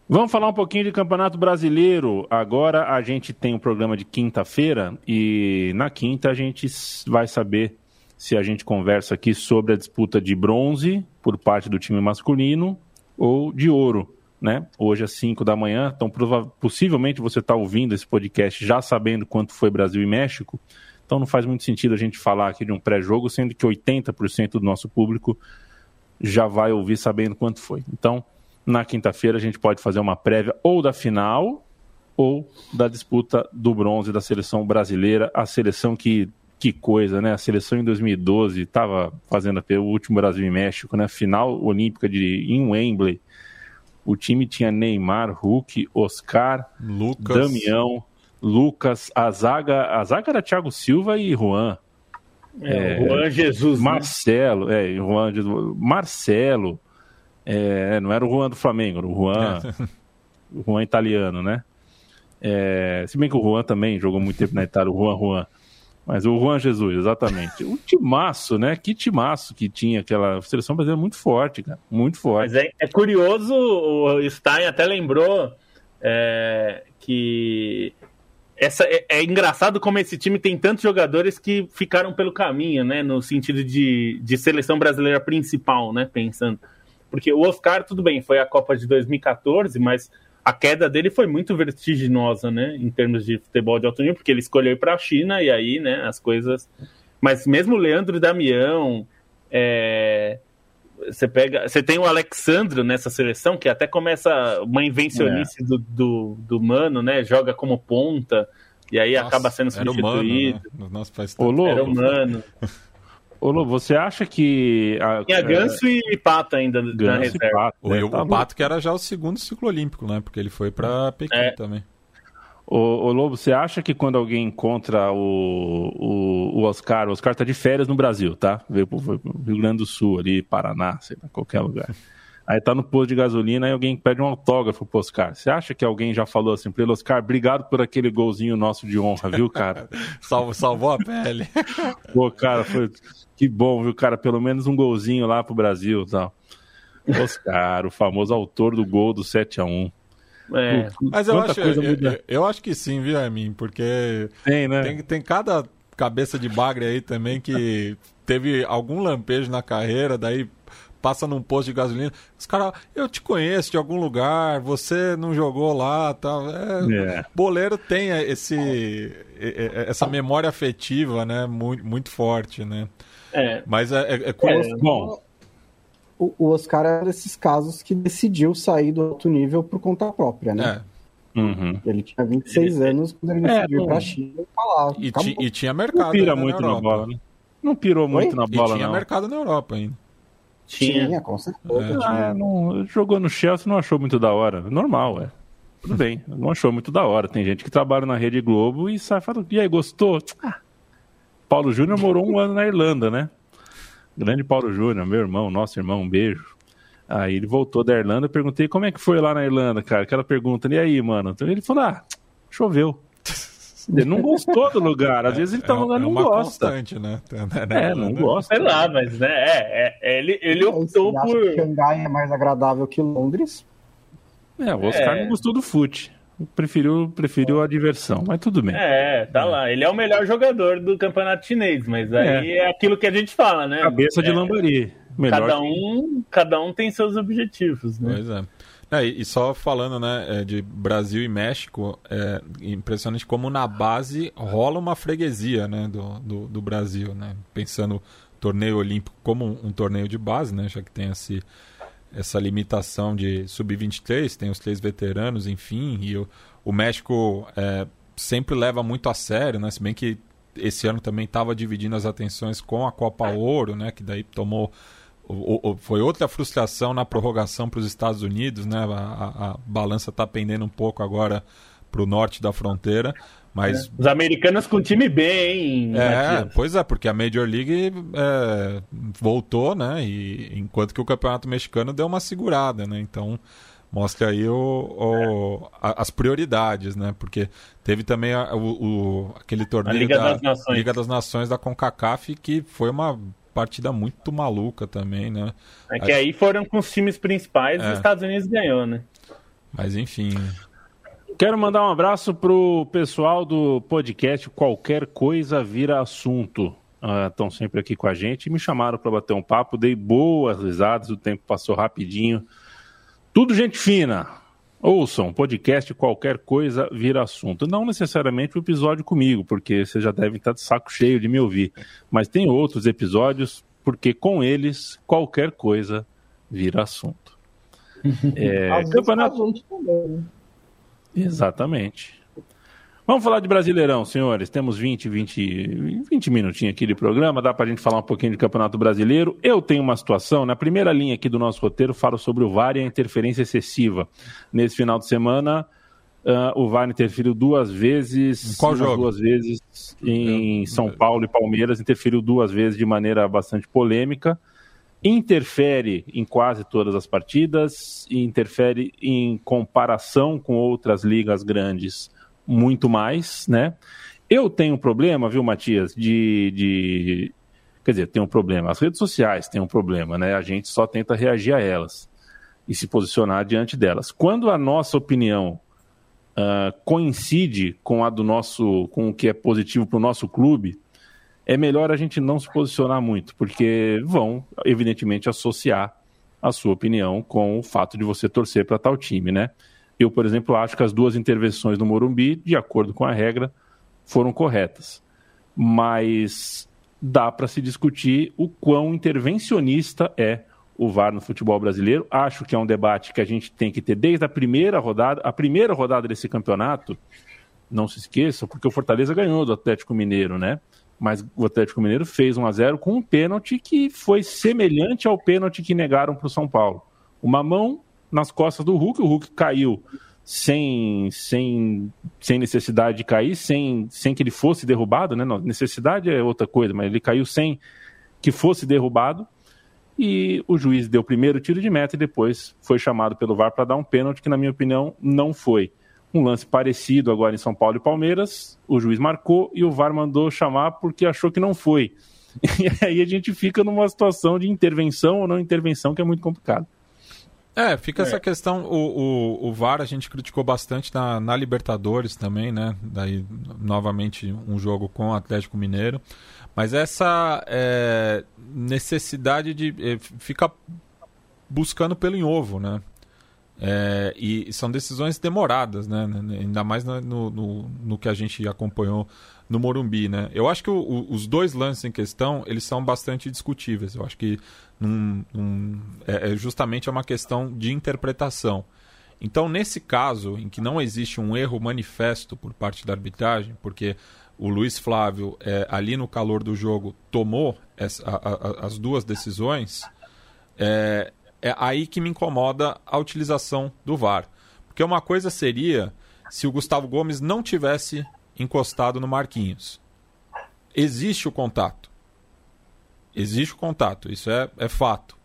Vamos falar um pouquinho de Campeonato Brasileiro. Agora a gente tem um programa de quinta-feira e na quinta a gente vai saber se a gente conversa aqui sobre a disputa de bronze por parte do time masculino ou de ouro, né? Hoje às 5 da manhã, então possivelmente você está ouvindo esse podcast já sabendo quanto foi Brasil e México, então não faz muito sentido a gente falar aqui de um pré-jogo, sendo que 80% do nosso público já vai ouvir sabendo quanto foi. Então, na quinta-feira a gente pode fazer uma prévia ou da final ou da disputa do bronze da seleção brasileira, a seleção que que coisa, né? A seleção em 2012 estava fazendo o último Brasil e México, né? Final olímpica de em Wembley. O time tinha Neymar, Hulk, Oscar, Lucas. Damião, Lucas, a zaga, a zaga era Thiago Silva e Juan. É, é, Juan Jesus. Né? Marcelo, né? é, Juan Jesus, Marcelo. É, não era o Juan do Flamengo, era o Juan, o Juan italiano, né? É, se bem que o Juan também jogou muito tempo na Itália, o Juan Juan. Mas o Juan Jesus, exatamente. O timaço, né? Que timaço que tinha aquela seleção brasileira muito forte, cara. Muito forte. Mas é, é curioso, o Stein até lembrou é, que essa, é, é, engraçado como esse time tem tantos jogadores que ficaram pelo caminho, né? No sentido de, de seleção brasileira principal, né? Pensando. Porque o Oscar, tudo bem, foi a Copa de 2014, mas a queda dele foi muito vertiginosa, né, em termos de futebol de alto nível, porque ele escolheu ir para a China e aí, né, as coisas. Mas mesmo o Leandro Damião, é... você pega, você tem o Alexandro nessa seleção que até começa uma invencionice é. do, do, do mano, né, joga como ponta e aí Nossa, acaba sendo substituído. Era humano, né? Nossa, faz tempo. Era humano. Ô, Lu, você acha que. A, Tinha Ganso é... e Pato ainda Ganso na reserva. Pato, né? o, tá o Pato que era já o segundo ciclo olímpico, né? Porque ele foi para Pequim é. também. Ô, ô, Lobo, você acha que quando alguém encontra o, o, o Oscar, o Oscar tá de férias no Brasil, tá? Veio pro Rio Grande do Sul, ali, Paraná, sei lá, qualquer lugar. Aí tá no posto de gasolina e alguém pede um autógrafo pro Oscar. Você acha que alguém já falou assim pra ele, Oscar, obrigado por aquele golzinho nosso de honra, viu, cara? Salvo, salvou a pele. Pô, cara, foi que bom, viu, cara? Pelo menos um golzinho lá pro Brasil e tal. Oscar, o famoso autor do gol do 7 a 1 é. Mas eu acho, eu, eu, eu, acho que sim, viu, Emin? Porque tem, né? tem, tem cada cabeça de bagre aí também que teve algum lampejo na carreira, daí passa num posto de gasolina. Os caras, eu te conheço de algum lugar, você não jogou lá tal. É, é. Boleiro tem esse, essa memória afetiva, né? Muito, muito forte, né? É. Mas é, é, é curioso. É, bom, o, Oscar é um desses casos que decidiu sair do alto nível por conta própria, né? Uhum. Ele tinha 26 ele... anos quando ele é, decidiu ir pra China e falar. E, ti, e, tinha mercado. Não pira muito na, na bola, né? Não pirou muito Oi? na bola, e tinha não. mercado na Europa ainda. Tinha, tinha com certeza. É, ah, não, jogou no Chelsea não achou muito da hora. Normal, é. Tudo bem, não achou muito da hora. Tem gente que trabalha na Rede Globo e sai falando, e aí, gostou? Ah. Paulo Júnior morou um ano na Irlanda, né? Grande Paulo Júnior, meu irmão, nosso irmão, um beijo. Aí ele voltou da Irlanda, eu perguntei como é que foi lá na Irlanda, cara. Aquela pergunta, e aí, mano? Então ele falou, ah, choveu. Ele não gostou do lugar. Às vezes ele tá no lugar e é não gosta. Constante, né? É, não gosta. Sei lá, mas né, é, é ele, ele optou por. Xangai é mais agradável que Londres. É, o Oscar é. não gostou do fute. Preferiu, preferiu a diversão, mas tudo bem. É, tá é. lá. Ele é o melhor jogador do campeonato chinês, mas aí é, é aquilo que a gente fala, né? Cabeça de é. Lambari. Melhor cada um, que... cada um tem seus objetivos, né? Pois é. É, e só falando né, é, de Brasil e México, é impressionante como na base rola uma freguesia né, do, do, do Brasil. Né? Pensando torneio olímpico como um, um, torneio de base, né, já que tem esse, essa limitação de sub-23, tem os três veteranos, enfim, e o, o México é, sempre leva muito a sério, né, se bem que esse ano também estava dividindo as atenções com a Copa Ouro, né, que daí tomou o, o, foi outra frustração na prorrogação para os Estados Unidos, né? A, a, a balança está pendendo um pouco agora para o norte da fronteira. Mas... É. Os americanos com time bem, hein, É, pois é, porque a Major League é, voltou, né? E enquanto que o Campeonato Mexicano deu uma segurada, né? Então mostra aí o, o a, as prioridades, né? Porque teve também a, o, aquele torneio Liga da das Liga das Nações da CONCACAF que foi uma partida muito maluca também, né? É que aí foram com os times principais e é. os Estados Unidos ganhou, né? Mas enfim. Quero mandar um abraço pro pessoal do podcast Qualquer Coisa Vira Assunto. Estão uh, sempre aqui com a gente. Me chamaram para bater um papo, dei boas risadas, o tempo passou rapidinho. Tudo gente fina. Ouçam, podcast qualquer coisa vira assunto. Não necessariamente o episódio comigo, porque você já deve estar de saco cheio de me ouvir. Mas tem outros episódios, porque com eles qualquer coisa vira assunto. É, campeonato. Também, né? Exatamente. Vamos falar de Brasileirão, senhores. Temos 20, 20, 20 minutinhos aqui de programa, dá para a gente falar um pouquinho de Campeonato Brasileiro. Eu tenho uma situação, na primeira linha aqui do nosso roteiro, falo sobre o VAR e a interferência excessiva. Nesse final de semana, uh, o VAR interferiu duas vezes. Qual jogo? Duas vezes em São Paulo e Palmeiras, interferiu duas vezes de maneira bastante polêmica. Interfere em quase todas as partidas, interfere em comparação com outras ligas grandes muito mais, né? Eu tenho um problema, viu, Matias, de, de... Quer dizer, tem um problema. As redes sociais têm um problema, né? A gente só tenta reagir a elas e se posicionar diante delas. Quando a nossa opinião uh, coincide com a do nosso, com o que é positivo para o nosso clube, é melhor a gente não se posicionar muito, porque vão, evidentemente, associar a sua opinião com o fato de você torcer para tal time, né? Eu, por exemplo, acho que as duas intervenções no Morumbi, de acordo com a regra, foram corretas. Mas dá para se discutir o quão intervencionista é o VAR no futebol brasileiro. Acho que é um debate que a gente tem que ter desde a primeira rodada. A primeira rodada desse campeonato, não se esqueça, porque o Fortaleza ganhou do Atlético Mineiro, né? Mas o Atlético Mineiro fez 1 a 0 com um pênalti que foi semelhante ao pênalti que negaram para o São Paulo. Uma mão nas costas do Hulk. O Hulk caiu sem, sem, sem necessidade de cair, sem, sem que ele fosse derrubado, né? Não, necessidade é outra coisa, mas ele caiu sem que fosse derrubado. E o juiz deu o primeiro tiro de meta e depois foi chamado pelo VAR para dar um pênalti que, na minha opinião, não foi. Um lance parecido agora em São Paulo e Palmeiras, o juiz marcou e o VAR mandou chamar porque achou que não foi. E aí a gente fica numa situação de intervenção ou não intervenção que é muito complicado. É, fica é. essa questão. O, o, o, VAR a gente criticou bastante na, na, Libertadores também, né? Daí, novamente, um jogo com o Atlético Mineiro. Mas essa é, necessidade de é, ficar buscando pelo em ovo, né? É, e são decisões demoradas, né? Ainda mais no, no, no que a gente acompanhou no Morumbi, né? Eu acho que o, o, os dois lances em questão, eles são bastante discutíveis. Eu acho que num, num, é, é justamente uma questão de interpretação. Então, nesse caso, em que não existe um erro manifesto por parte da arbitragem, porque o Luiz Flávio, é, ali no calor do jogo, tomou essa, a, a, as duas decisões, é, é aí que me incomoda a utilização do VAR. Porque uma coisa seria se o Gustavo Gomes não tivesse encostado no Marquinhos. Existe o contato. Existe o contato, isso é, é fato.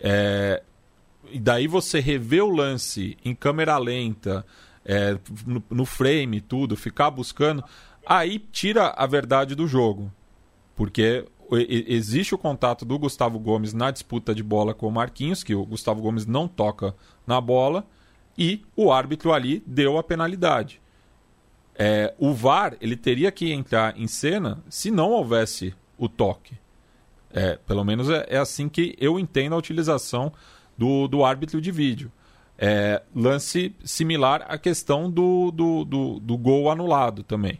É, e daí você revê o lance em câmera lenta, é, no, no frame, tudo, ficar buscando, aí tira a verdade do jogo. Porque existe o contato do Gustavo Gomes na disputa de bola com o Marquinhos, que o Gustavo Gomes não toca na bola, e o árbitro ali deu a penalidade. É, o VAR ele teria que entrar em cena se não houvesse o toque. É, pelo menos é, é assim que eu entendo a utilização do, do árbitro de vídeo. É, lance similar à questão do, do, do, do gol anulado também,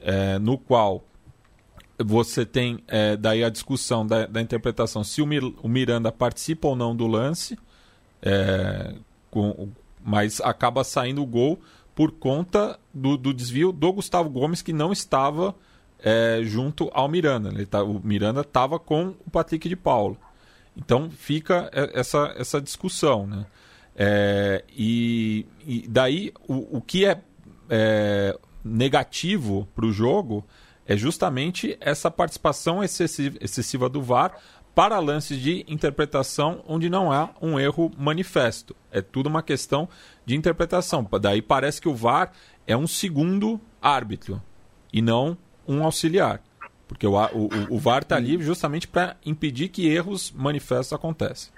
é, no qual você tem é, daí a discussão da, da interpretação se o, Mir, o, Miranda participa ou não do lance, é, com, mas acaba saindo o gol por conta do, do desvio do Gustavo Gomes, que não estava é, junto ao Miranda. Ele tá, o Miranda estava com o Patrick de Paulo. Então fica essa, essa discussão. Né? É, e, e, daí o, o que é, é negativo para o jogo é justamente essa participação excessiva, do VAR para lances de interpretação onde não há um erro manifesto. É tudo uma questão de interpretação. Daí parece que o VAR é um segundo árbitro e não um auxiliar. Porque o, o, o VAR está ali justamente para impedir que erros manifestos aconteçam.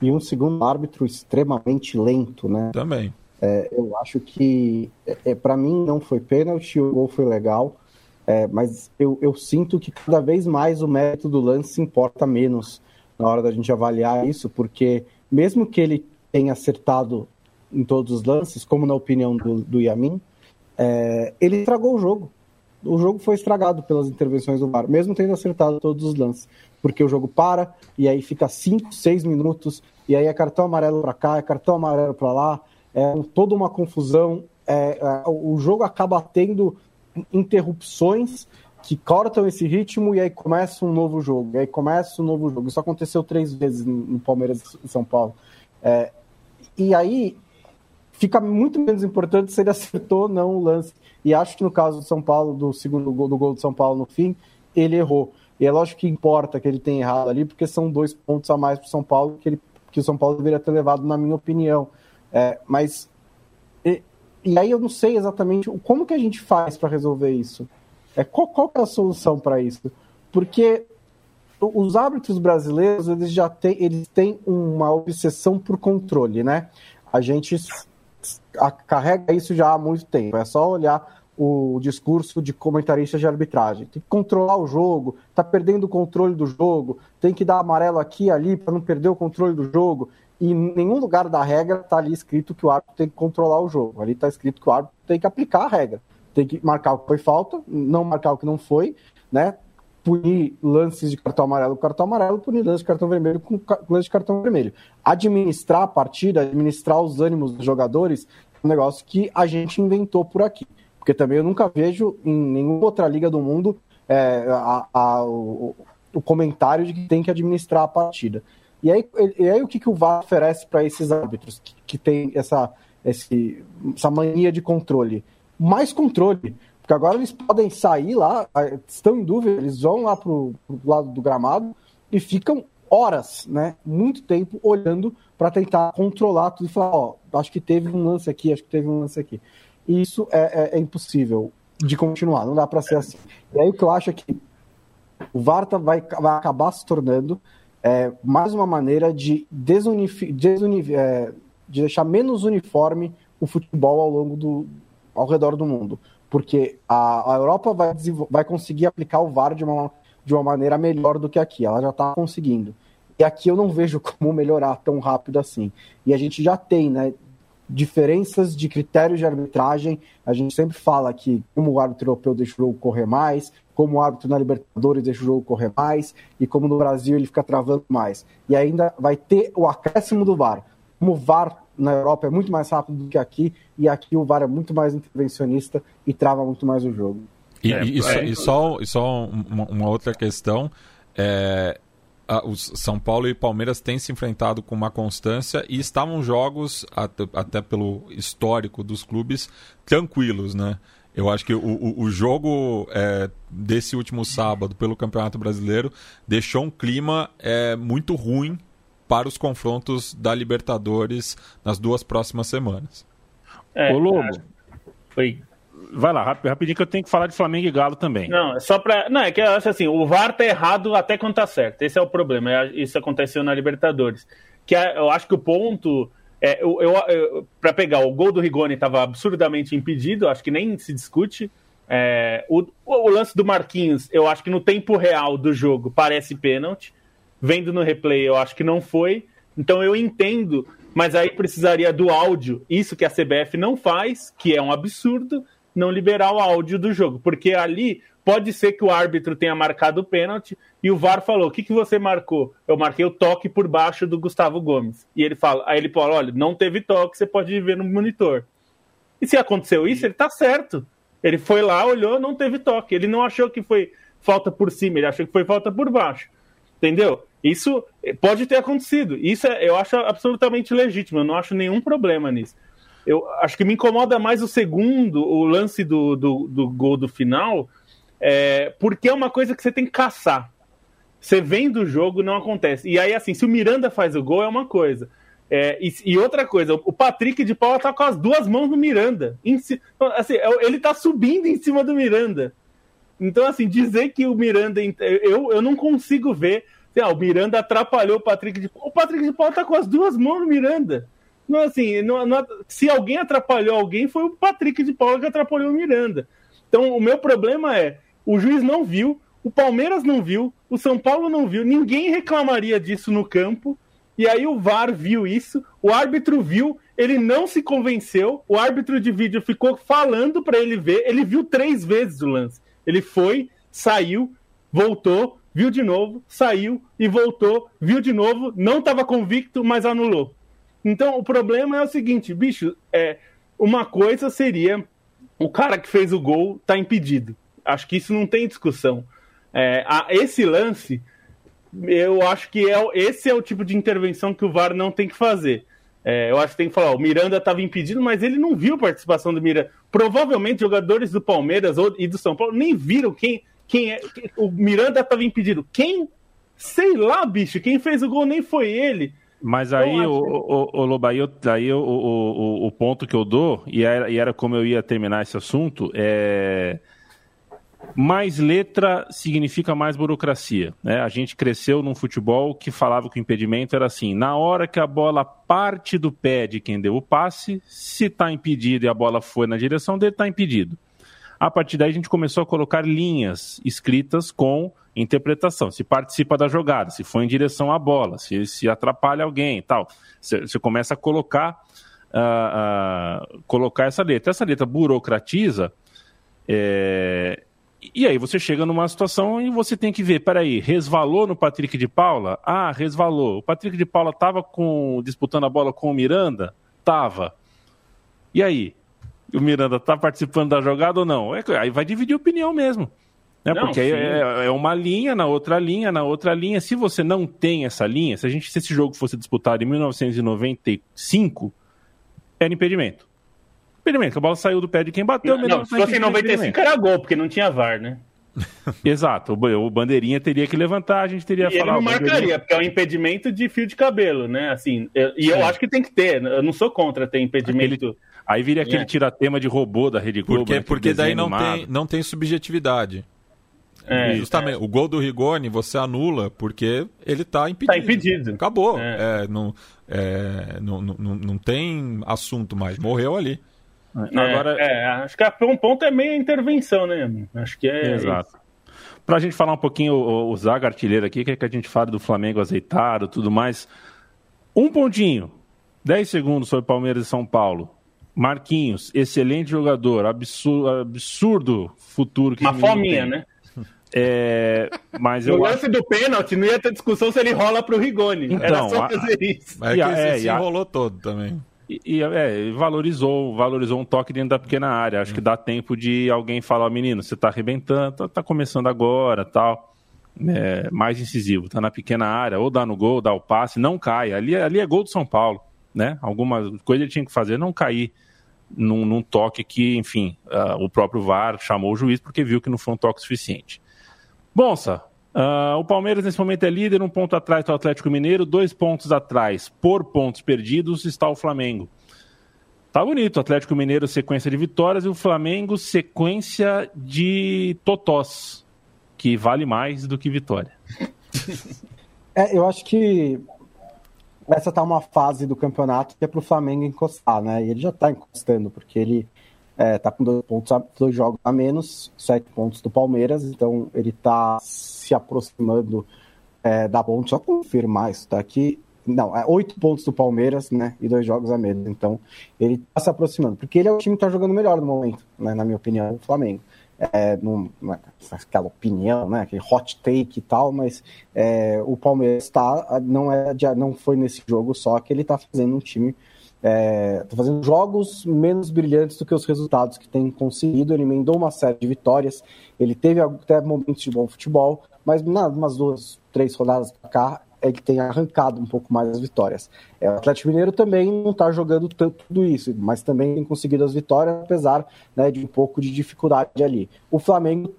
E um segundo árbitro extremamente lento, né? Também. É, eu acho que, é, é para mim, não foi pênalti, o gol foi legal, é, mas eu, eu sinto que cada vez mais o mérito do lance importa menos na hora da gente avaliar isso, porque mesmo que ele tenha acertado em todos os lances, como na opinião do, do Yamin, é, ele estragou o jogo o jogo foi estragado pelas intervenções do VAR, mesmo tendo acertado todos os lances. Porque o jogo para, e aí fica 5, 6 minutos, e aí é cartão amarelo para cá, é cartão amarelo para lá, é toda uma confusão. É, é, o jogo acaba tendo interrupções que cortam esse ritmo e aí começa um novo jogo, aí começa um novo jogo. Isso aconteceu três vezes no Palmeiras e São Paulo. É, e aí fica muito menos importante se ele acertou ou não o lance. E acho que no caso do São Paulo, do segundo gol, do gol do São Paulo no fim, ele errou. E é lógico que importa que ele tenha errado ali, porque são dois pontos a mais para o São Paulo que, ele, que o São Paulo deveria ter levado, na minha opinião. É, mas. E, aí eu não sei exatamente como que a gente faz para resolver isso. É, qual, qual é a solução para isso? Porque os árbitros brasileiros eles já têm, eles têm uma obsessão por controle, né? A gente carrega isso já há muito tempo. É só olhar o discurso de comentaristas de arbitragem. Tem que controlar o jogo, tá perdendo o controle do jogo, tem que dar amarelo aqui e ali para não perder o controle do jogo. E em nenhum lugar da regra está ali escrito que o árbitro tem que controlar o jogo. Ali está escrito que o árbitro tem que aplicar a regra. Tem que marcar o que foi falta, não marcar o que não foi, né? punir lances de cartão amarelo com cartão amarelo, punir lances de cartão vermelho com lances de cartão vermelho. Administrar a partida, administrar os ânimos dos jogadores, é um negócio que a gente inventou por aqui. Porque também eu nunca vejo em nenhuma outra liga do mundo é, a, a, o, o, comentário de que tem que administrar a partida. E aí, e aí o que, que o VAR oferece para esses árbitros que, que tem essa, esse, essa mania de controle? Mais controle. Porque agora eles podem sair lá, estão em dúvida, eles vão lá pro, pro lado do gramado e ficam horas, né? Muito tempo olhando para tentar controlar tudo e falar, ó, acho que teve um lance aqui, acho que teve um lance aqui. E isso é, é, é impossível de continuar, não dá para ser assim. E aí o que eu acho é que o VAR vai, vai acabar se tornando é, mais uma maneira de, é, de deixar menos uniforme o futebol ao longo do ao redor do mundo porque a, a Europa vai, vai conseguir aplicar o VAR de uma, de uma maneira melhor do que aqui, ela já está conseguindo. E aqui eu não vejo como melhorar tão rápido assim. E a gente já tem, né? Diferenças de critérios de arbitragem. A gente sempre fala que, como o árbitro europeu deixa o jogo correr mais, como o árbitro na Libertadores deixa o jogo correr mais, e como no Brasil ele fica travando mais. E ainda vai ter o acréscimo do VAR. Como o VAR na Europa é muito mais rápido do que aqui, e aqui o VAR é muito mais intervencionista e trava muito mais o jogo. E, é, e, é, e só, e só uma, uma outra questão, é, os São Paulo e Palmeiras têm se enfrentado com uma constância e estavam jogos, até, até pelo histórico dos clubes, tranquilos, né? Eu acho que o, o, o jogo é, desse último sábado pelo Campeonato Brasileiro deixou um clima é, muito ruim para os confrontos da Libertadores nas duas próximas semanas. É, Ô Lobo, foi. Vai lá, rapidinho que eu tenho que falar de Flamengo e Galo também. Não, é só para, não, é que eu acho assim, o VAR tá errado até quando tá certo. Esse é o problema. É, isso aconteceu na Libertadores. Que eu acho que o ponto é, eu, eu, eu para pegar o gol do Rigoni estava absurdamente impedido, acho que nem se discute. É, o, o, lance do Marquinhos, eu acho que no tempo real do jogo parece pênalti. Vendo no replay, eu acho que não foi. Então eu entendo, mas aí precisaria do áudio. Isso que a CBF não faz, que é um absurdo, não liberar o áudio do jogo. Porque ali pode ser que o árbitro tenha marcado o pênalti e o VAR falou: o que, que você marcou? Eu marquei o toque por baixo do Gustavo Gomes. E ele fala, aí ele fala: olha, não teve toque, você pode ver no monitor. E se aconteceu isso, ele tá certo. Ele foi lá, olhou, não teve toque. Ele não achou que foi falta por cima, ele achou que foi falta por baixo. Entendeu? Isso pode ter acontecido. Isso é, eu acho absolutamente legítimo. Eu não acho nenhum problema nisso. Eu acho que me incomoda mais o segundo, o lance do, do, do gol do final, é, porque é uma coisa que você tem que caçar. Você vem do jogo, não acontece. E aí, assim, se o Miranda faz o gol, é uma coisa. É, e, e, outra coisa, o Patrick de Paula tá com as duas mãos no Miranda. Em, assim, é ele tá subindo em cima do Miranda. Então, assim, dizer que o Miranda. Eu, eu não consigo ver. Assim, ah, o Miranda atrapalhou o Patrick de O Patrick de Paula tá com as duas mãos no Miranda. Não, assim, não, não, se alguém atrapalhou alguém, foi o Patrick de Paula que atrapalhou o Miranda. Então, o meu problema é: o juiz não viu, o Palmeiras não viu, o São Paulo não viu, ninguém reclamaria disso no campo. E aí o VAR viu isso, o árbitro viu, ele não se convenceu, o árbitro de vídeo ficou falando para ele ver, ele viu três vezes o lance. Ele foi, saiu, voltou, viu de novo, saiu e voltou, viu de novo, não estava convicto, mas anulou. Então o problema é o seguinte, bicho, é uma coisa seria o cara que fez o gol tá impedido. Acho que isso não tem discussão. É, a, esse lance, eu acho que é, esse é o tipo de intervenção que o VAR não tem que fazer. É, eu acho que tem que falar, o Miranda estava impedido, mas ele não viu a participação do Miranda. Provavelmente jogadores do Palmeiras ou, e do São Paulo nem viram quem, quem é. Quem, o Miranda estava impedido. Quem? Sei lá, bicho. Quem fez o gol nem foi ele. Mas aí, o, o, o, Loba, aí, aí o, o, o, ponto que eu dou, e era, e era como eu ia terminar esse assunto, é mais letra significa mais burocracia. Né? A gente cresceu num futebol que falava que o impedimento era assim: na hora que a bola parte do pé de quem deu o passe, se está impedido e a bola foi na direção dele, está impedido. A partir daí a gente começou a colocar linhas escritas com interpretação, se participa da jogada, se foi em direção à bola, se, se atrapalha alguém e tal. Você, começa a colocar, uh, uh, colocar essa letra. Essa letra burocratiza. É, e aí você chega numa situação e você tem que ver, peraí, resvalou no Patrick de Paula? Ah, resvalou. O Patrick de Paula estava com, disputando a bola com o Miranda? Tava. E aí? O Miranda está participando da jogada ou não? É, aí vai dividir opinião mesmo. Né? Não, Porque aí é, é, uma linha, na outra linha, na outra linha. Se você não tem essa linha, se, a gente, se esse jogo fosse disputado em 1995, era impedimento impedimento. A bola saiu do pé de quem bateu. Não, não se fosse em 95 era gol, porque não tinha VAR, né? Exato, o Bandeirinha teria que levantar, a gente teria que falar. Ele não marcaria, porque é um impedimento de fio de cabelo, né? Assim, eu, e eu acho que tem que ter, eu não sou contra ter impedimento. Aquele, aí viria aquele é. tiratema de robô da Rede Globo. Porque, né, porque daí não tem, não tem subjetividade. É, Justamente, é. o gol do Rigoni você anula porque ele está impedido. Está impedido. Acabou. É. é não, é, não, não, não tem assunto mais. Morreu ali. É, Agora... É, acho que um ponto é meio intervenção, né? Acho que é. Exato. Para a gente falar um pouquinho, o, o Zaga artilheiro aqui, que, é que a gente fala do Flamengo azeitado tudo mais. Um pontinho, 10 segundos sobre Palmeiras e São Paulo. Marquinhos, excelente jogador, absurdo, absurdo futuro que Uma fominha, né? É, mas no eu lance acho... do pênalti, não ia ter discussão se ele rola pro Rigoni. Então, Era só fazer a... isso. Mas é que é, se enrolou todo também. E, e é, valorizou, valorizou um toque dentro da pequena área. Acho que dá tempo de alguém falar, menino, você está arrebentando, tá, tá, começando agora, tal. É, mais incisivo, tá na pequena área, ou dá no gol, dá o passe, não cai. Ali, ali é gol do São Paulo, né? Alguma coisa ele tinha que fazer, não cair num, num toque que, enfim, uh, o próprio VAR chamou o juiz porque viu que não foi um toque suficiente. Bonsa, Uh, o Palmeiras nesse momento é líder, um ponto atrás do Atlético Mineiro, dois pontos atrás por pontos perdidos está o Flamengo. Tá bonito, Atlético Mineiro sequência de vitórias e o Flamengo sequência de totós, que vale mais do que vitória. É, eu acho que essa tá uma fase do campeonato que é para o Flamengo encostar, né? E ele já está encostando, porque ele é, tá com dois pontos, dois jogos a menos, sete pontos do Palmeiras, então ele está se aproximando é, da ponte, só confirmar isso, tá aqui. Não, é oito pontos do Palmeiras, né? E dois jogos a menos. Então, ele está se aproximando. Porque ele é o time que está jogando melhor no momento, né? Na minha opinião, o Flamengo. É, não, não é aquela opinião, né? Aquele hot take e tal, mas é, o Palmeiras está. Não, é, não foi nesse jogo só que ele está fazendo um time é, tá fazendo jogos menos brilhantes do que os resultados que tem conseguido. Ele emendou uma série de vitórias, ele teve até momentos de bom futebol, mas umas duas, três rodadas para cá, ele tem arrancado um pouco mais as vitórias. É, o Atlético Mineiro também não está jogando tanto tudo isso, mas também tem conseguido as vitórias, apesar né, de um pouco de dificuldade ali. O Flamengo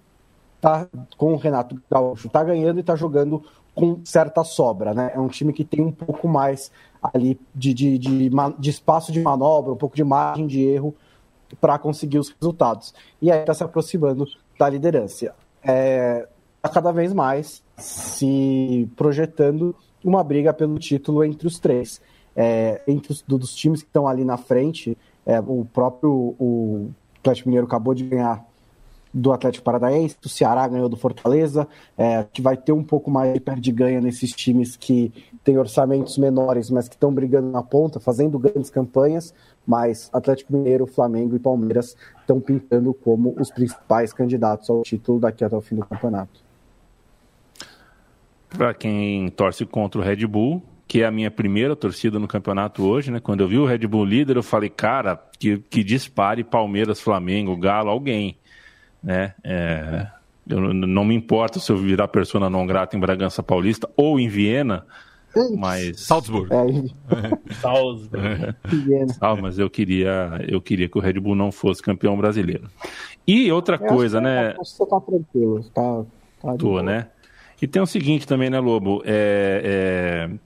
tá com o Renato Gaúcho, está ganhando e está jogando com certa sobra, né? É um time que tem um pouco mais ali de, de, de, de espaço de manobra, um pouco de margem de erro para conseguir os resultados. E aí está se aproximando da liderança. É, tá cada vez mais se projetando uma briga pelo título entre os três. É, entre os dos times que estão ali na frente, é, o próprio o Atlético Mineiro acabou de ganhar do Atlético Paranaense, o Ceará ganhou do Fortaleza, é, que vai ter um pouco mais de perde-ganha nesses times que têm orçamentos menores, mas que estão brigando na ponta, fazendo grandes campanhas, mas Atlético Mineiro, Flamengo e Palmeiras estão pintando como os principais candidatos ao título daqui até o fim do campeonato. Para quem torce contra o Red Bull, que é a minha primeira torcida no campeonato hoje, né? Quando eu vi o Red Bull líder, eu falei, cara, que, que dispare Palmeiras, Flamengo, Galo, alguém né? É, eu não me importo se eu virar persona não grata em Bragança Paulista ou em Viena, mas Salzburg. É. Salzburg. ah, mas eu queria, eu queria que o Red Bull não fosse campeão brasileiro. E outra eu coisa, né? Você tá tranquilo, tá, tá Tô, né? E tem o seguinte também, né, Lobo? É, é...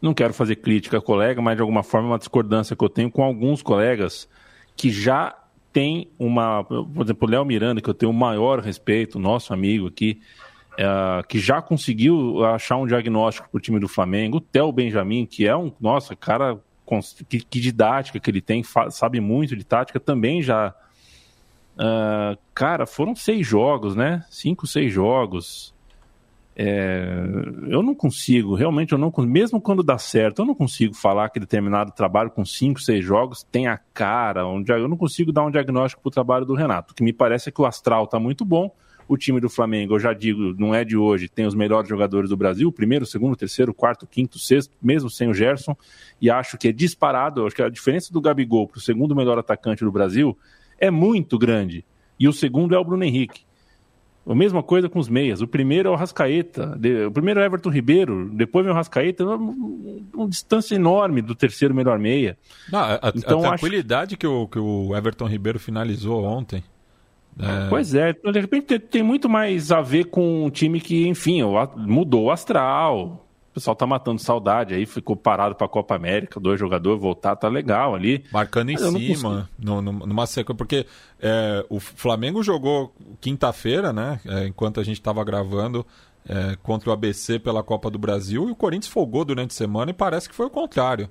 Não quero fazer crítica a colega, mas de alguma forma é uma discordância que eu tenho com alguns colegas que já tem uma, por exemplo, o Léo Miranda, que eu tenho o maior respeito, nosso amigo aqui, é, que já conseguiu achar um diagnóstico para o time do Flamengo, o Theo Benjamin, que é um, nossa, cara, que, que didática que ele tem, sabe muito de tática, também já. Uh, cara, foram seis jogos, né? Cinco, seis jogos. É, eu não consigo, realmente eu não mesmo quando dá certo, eu não consigo falar que determinado trabalho com cinco, seis jogos tem a cara, um, eu não consigo dar um diagnóstico para o trabalho do Renato. O que me parece é que o astral está muito bom, o time do Flamengo, eu já digo, não é de hoje, tem os melhores jogadores do Brasil, primeiro, segundo, terceiro, quarto, quinto, sexto, mesmo sem o Gerson, e acho que é disparado, acho que a diferença do Gabigol para o segundo melhor atacante do Brasil é muito grande, e o segundo é o Bruno Henrique. A mesma coisa com os meias. O primeiro é o Rascaeta, o primeiro é o Everton Ribeiro, depois vem o Rascaeta, uma, distância enorme do terceiro melhor meia. Não, a, então, a tranquilidade acho... que, o, que o Everton Ribeiro finalizou ontem. É... Pois é, então, de repente tem, tem muito mais a ver com um time que, enfim, mudou o astral, pessoal tá matando saudade aí, ficou parado para a Copa América, dois jogadores voltar, tá legal ali. Marcando em cima, no, no, numa sequência, porque é, o Flamengo jogou quinta-feira, né, é, enquanto a gente estava gravando, é, contra o ABC pela Copa do Brasil, e o Corinthians folgou durante a semana e parece que foi o contrário.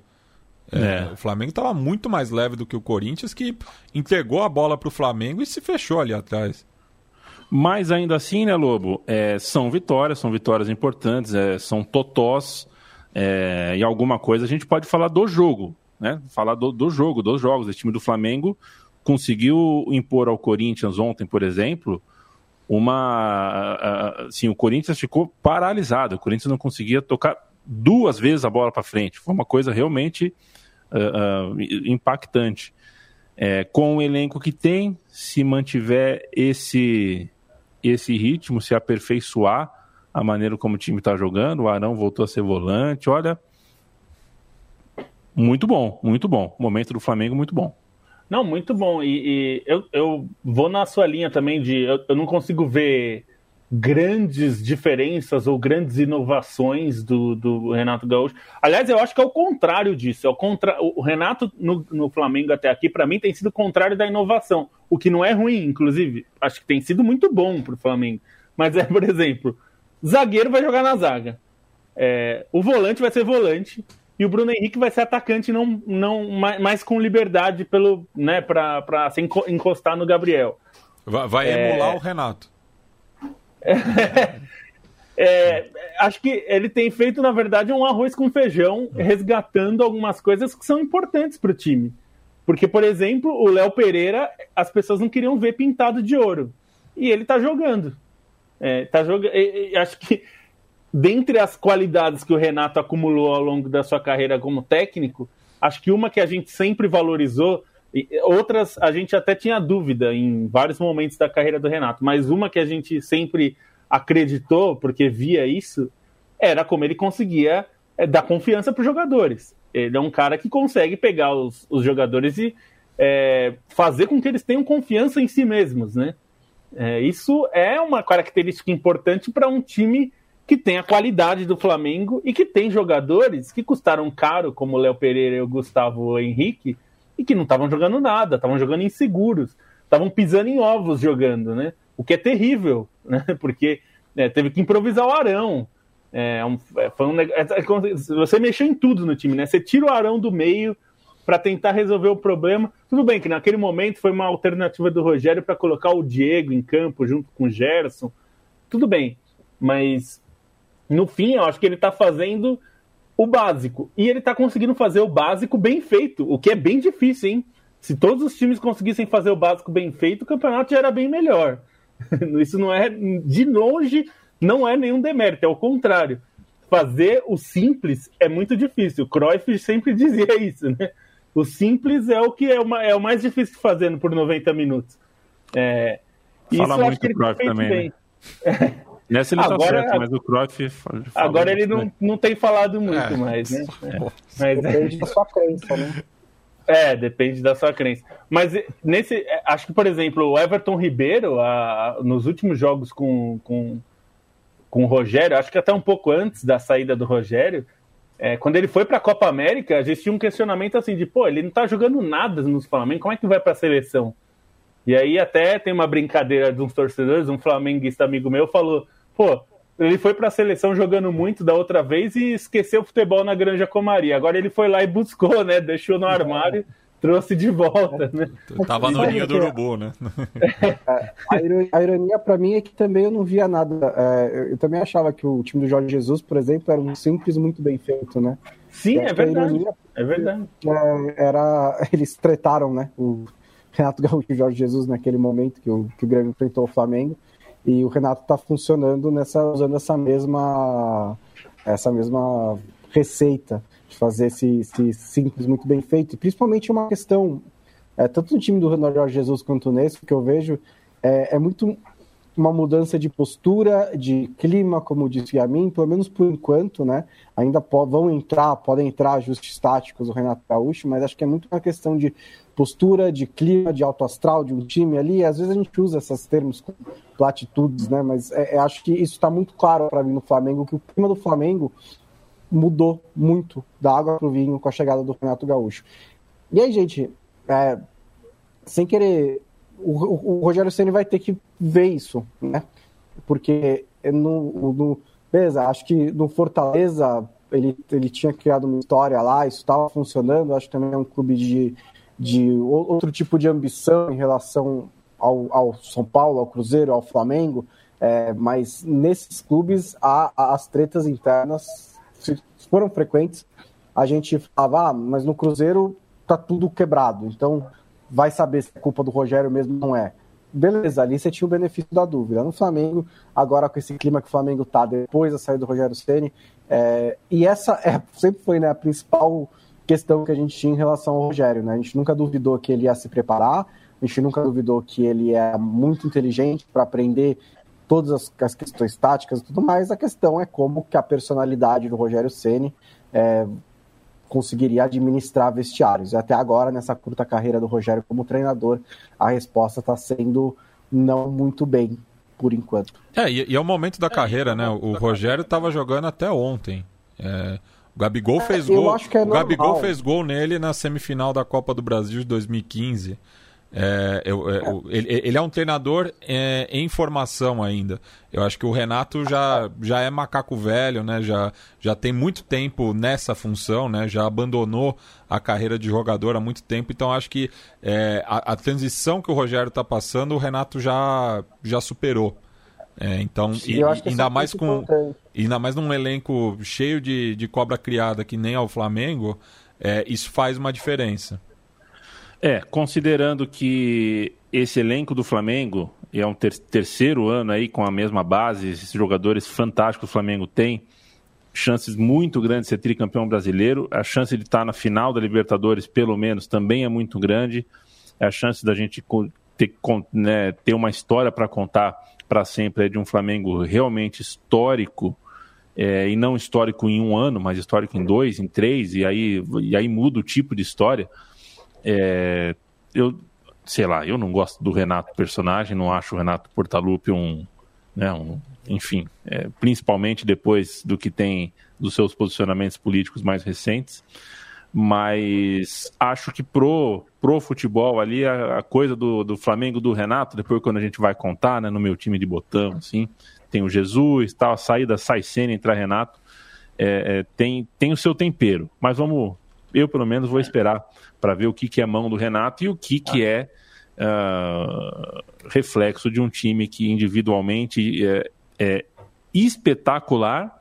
É, é. O Flamengo estava muito mais leve do que o Corinthians, que entregou a bola para o Flamengo e se fechou ali atrás. Mas ainda assim, né, Lobo, é, são vitórias, são vitórias importantes, é, são totós, é, e alguma coisa a gente pode falar do jogo, né? Falar do, do jogo, dos jogos. O time do Flamengo conseguiu impor ao Corinthians ontem, por exemplo, uma. Assim, o Corinthians ficou paralisado, o Corinthians não conseguia tocar duas vezes a bola para frente. Foi uma coisa realmente uh, uh, impactante. É, com o elenco que tem, se mantiver esse, esse ritmo, se aperfeiçoar a maneira como o time está jogando, o Arão voltou a ser volante, olha, muito bom, muito bom. Momento do Flamengo, muito bom. Não, muito bom. E, e eu, eu vou na sua linha também de. Eu, eu, não consigo ver grandes diferenças ou grandes inovações do, do Renato Gaúcho. Aliás, eu acho que é o contrário disso. É o, contra... o Renato no, no Flamengo até aqui, para mim, tem sido o contrário da inovação. O que não é ruim, inclusive. Acho que tem sido muito bom para o Flamengo. Mas é, por exemplo, zagueiro vai jogar na zaga. É, o volante vai ser volante e o Bruno Henrique vai ser atacante não, não mais com liberdade pelo né para se encostar no Gabriel vai, vai é... emular o Renato é, acho que ele tem feito na verdade um arroz com feijão resgatando algumas coisas que são importantes para o time. Porque por exemplo o Léo Pereira as pessoas não queriam ver pintado de ouro. E ele está jogando. É, tá jogando acho que dentre as qualidades que o Renato acumulou ao longo da sua carreira como técnico, acho que uma que a gente sempre valorizou, outras a gente até tinha dúvida em vários momentos da carreira do Renato, mas uma que a gente sempre acreditou, porque via isso, era como ele conseguia é, dar confiança para os jogadores. Ele é um cara que consegue pegar os, os jogadores e é, fazer com que eles tenham confiança em si mesmos, né? É, isso é uma característica importante para um time que tem a qualidade do Flamengo e que tem jogadores que custaram caro, como o Léo Pereira e o Gustavo Henrique, e que não estavam jogando nada, estavam jogando inseguros, estavam pisando em ovos jogando, né? O que é terrível, né? Porque né, teve que improvisar o Arão. É, um, é, foi um, é, é você mexeu em tudo no time, né? Você tira o Arão do meio para tentar resolver o problema. Tudo bem que naquele momento foi uma alternativa do Rogério para colocar o Diego em campo junto com o Gerson. Tudo bem, mas no fim, eu acho que ele está fazendo o básico. E ele está conseguindo fazer o básico bem feito, o que é bem difícil, hein? Se todos os times conseguissem fazer o básico bem feito, o campeonato já era bem melhor. Isso não é, de longe, não é nenhum demérito, é o contrário. Fazer o simples é muito difícil. O Cruyff sempre dizia isso, né? O simples é o que é, uma, é o mais difícil de fazer por 90 minutos. É, Fala isso muito o Cruyff também, né? Nessa ele tá agora, tá certo, mas o Cruyff... Agora ele não, não tem falado muito é. mais, né? É. Mas, depende da sua crença, né? É, depende da sua crença. Mas nesse, é, acho que, por exemplo, o Everton Ribeiro, a, nos últimos jogos com, com, com o Rogério, acho que até um pouco antes da saída do Rogério, é, quando ele foi para a Copa América, a gente tinha um questionamento assim de, pô, ele não tá jogando nada nos Flamengo, como é que vai para a seleção? E aí até tem uma brincadeira de uns torcedores, um flamenguista amigo meu falou, pô, ele foi para a seleção jogando muito da outra vez e esqueceu o futebol na Granja Comaria. Agora ele foi lá e buscou, né? Deixou no armário, trouxe de volta, né? Tava no ninho do urubu, né? a ironia para mim é que também eu não via nada. É, eu também achava que o time do Jorge Jesus, por exemplo, era um simples muito bem feito, né? Sim, é verdade. Ironia, é verdade. É, era, eles tretaram, né? O Renato Gaúcho e o Jorge Jesus naquele momento que o, que o Grêmio enfrentou o Flamengo. E o Renato está funcionando nessa, usando essa mesma, essa mesma receita de fazer esse, esse simples muito bem feito. E principalmente uma questão, é, tanto no time do Renato Jesus quanto nesse, que eu vejo, é, é muito uma mudança de postura, de clima, como disse a mim, pelo menos por enquanto, né? Ainda vão entrar, podem entrar ajustes táticos do Renato Gaúcho, mas acho que é muito uma questão de postura, de clima, de alto astral de um time ali. Às vezes a gente usa esses termos com platitudes, né? Mas é, é, acho que isso está muito claro para mim no Flamengo, que o clima do Flamengo mudou muito da água para o vinho com a chegada do Renato Gaúcho. E aí, gente, é, sem querer o, o Rogério Ceni vai ter que ver isso, né? Porque no, no beleza, acho que no Fortaleza ele, ele tinha criado uma história lá, isso estava funcionando. Acho que também é um clube de, de outro tipo de ambição em relação ao, ao São Paulo, ao Cruzeiro, ao Flamengo. É, mas nesses clubes a, as tretas internas foram frequentes. A gente falava, ah, mas no Cruzeiro tá tudo quebrado. Então vai saber se é culpa do Rogério mesmo não é. Beleza, ali você tinha o benefício da dúvida. No Flamengo, agora com esse clima que o Flamengo tá depois da saída do Rogério Ceni, é, e essa é, sempre foi né, a principal questão que a gente tinha em relação ao Rogério, né? A gente nunca duvidou que ele ia se preparar, a gente nunca duvidou que ele é muito inteligente para aprender todas as, as, questões táticas e tudo mais. A questão é como que a personalidade do Rogério Ceni é, conseguiria administrar vestiários. E até agora, nessa curta carreira do Rogério como treinador, a resposta está sendo não muito bem, por enquanto. É, e, e é o momento da carreira, né? O Rogério estava jogando até ontem. É, o Gabigol é, fez gol. É o Gabigol fez gol nele na semifinal da Copa do Brasil de 2015. É, eu, é, eu, ele, ele, é um treinador é, em formação ainda. Eu acho que o Renato já, já é macaco velho, né? já, já tem muito tempo nessa função, né? já abandonou a carreira de jogador há muito tempo. Então acho que é, a, a, transição que o Rogério está passando, o Renato já, já superou. É, então, e, ainda mais com ainda mais num elenco cheio de, de cobra criada que nem ao Flamengo, é, isso faz uma diferença. É, considerando que esse elenco do Flamengo é um ter terceiro ano aí com a mesma base, esses jogadores fantásticos o Flamengo tem, chances muito grandes de ser tricampeão brasileiro, a chance de estar na final da Libertadores, pelo menos, também é muito grande, a chance da gente ter, né, ter uma história para contar para sempre é de um Flamengo realmente histórico, é, e não histórico em um ano, mas histórico em dois, em três, e aí, e aí muda o tipo de história. É, eu, sei lá, eu não gosto do Renato personagem, não acho o Renato Portaluppi um, né, um enfim, é, principalmente depois do que tem dos seus posicionamentos políticos mais recentes, mas acho que pro, pro futebol ali, a, a coisa do, do Flamengo do Renato, depois quando a gente vai contar, né, no meu time de botão, assim, tem o Jesus, tal, a saída sai cena, entra Renato, é, é, tem, tem o seu tempero, mas vamos, eu pelo menos vou esperar para ver o que, que é mão do Renato e o que, que é uh, reflexo de um time que individualmente é, é espetacular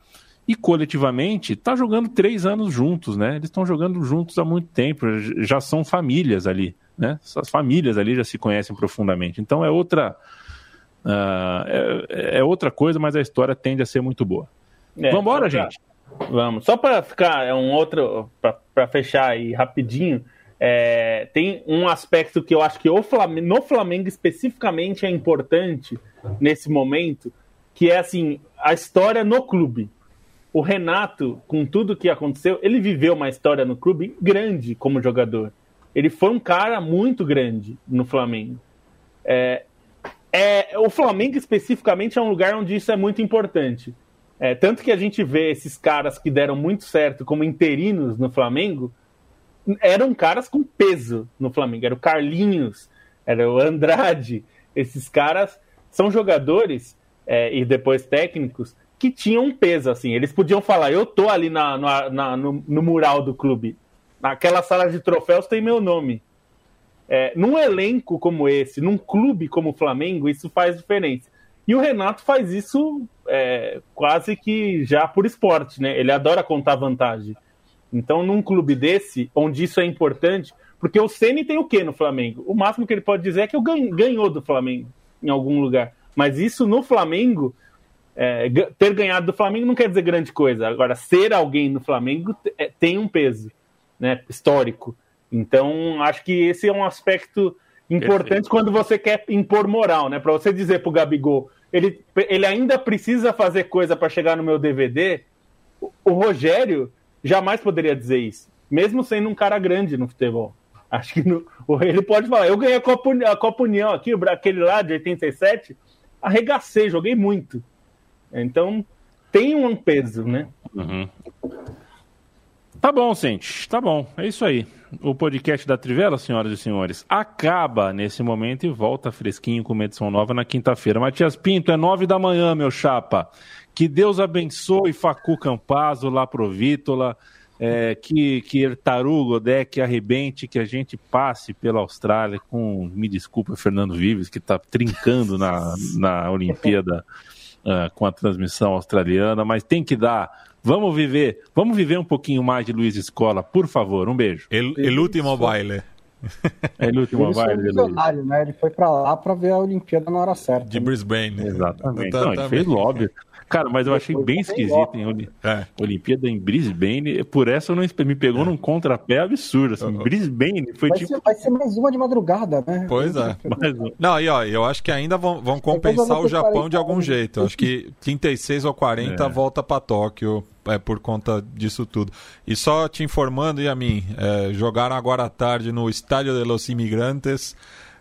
e coletivamente está jogando três anos juntos, né? Eles estão jogando juntos há muito tempo, já são famílias ali, né? As famílias ali já se conhecem profundamente. Então é outra uh, é, é, outra coisa, mas a história tende a ser muito boa. É, Vamos embora, gente. Vamos. Só para ficar é um outro para fechar aí rapidinho. É, tem um aspecto que eu acho que Flamengo, no Flamengo especificamente é importante nesse momento, que é assim a história no clube. O Renato, com tudo que aconteceu, ele viveu uma história no clube grande como jogador. Ele foi um cara muito grande no Flamengo. É, é, o Flamengo especificamente é um lugar onde isso é muito importante. É, tanto que a gente vê esses caras que deram muito certo como interinos no Flamengo, eram caras com peso no Flamengo. Era o Carlinhos, era o Andrade. Esses caras são jogadores é, e depois técnicos que tinham um peso, assim. Eles podiam falar, eu tô ali na, na, na no, no, mural do clube. Naquela sala de troféus tem meu nome. É, num elenco como esse, num clube como o Flamengo, isso faz diferença. E o Renato faz isso é, quase que já por esporte, né? Ele adora contar vantagem. Então, num clube desse, onde isso é importante, porque o Ceni tem o que no Flamengo? O máximo que ele pode dizer é que ganhou do Flamengo em algum lugar. Mas isso no Flamengo, é, ter ganhado do Flamengo não quer dizer grande coisa. Agora, ser alguém no Flamengo é, tem um peso né, histórico. Então, acho que esse é um aspecto importante Perfeito. quando você quer impor moral, né? Para você dizer pro Gabigol, ele, ele ainda precisa fazer coisa para chegar no meu DVD. O Rogério jamais poderia dizer isso, mesmo sendo um cara grande no futebol. Acho que no, ele pode falar, eu ganhei a Copa, a Copa União aqui, aquele lá de 87, arregacei, joguei muito. Então, tem um peso, né? Uhum. Tá bom, gente, tá bom, é isso aí. O podcast da Trivela, senhoras e senhores, acaba nesse momento e volta fresquinho com uma edição nova na quinta-feira. Matias Pinto, é nove da manhã, meu chapa. Que Deus abençoe Facu Campazzo, lá pro Vítola, é, que, que Taru Godé, que arrebente, que a gente passe pela Austrália com, me desculpa, Fernando Vives, que está trincando na, na Olimpíada uh, com a transmissão australiana, mas tem que dar. Vamos viver, vamos viver um pouquinho mais de Luiz Escola, por favor. Um beijo. El, el último baile. É o último baile. Ele, né? ele foi para lá para ver a Olimpíada na hora certa. De né? Brisbane. Exatamente. Não, ele fez lobby. Cara, mas eu achei bem esquisito em é. Olimpíada em Brisbane. Por essa eu não me pegou é. num contrapé absurdo. Assim. Brisbane foi vai tipo. Ser, vai ser mais uma de madrugada, né? Pois é. Não, e ó, eu acho que ainda vão, vão compensar o Japão de algum jeito. Eu acho que 36 ou 40 é. volta para Tóquio é, por conta disso tudo. E só te informando, e a mim, é, jogaram agora à tarde no Estádio de los Imigrantes.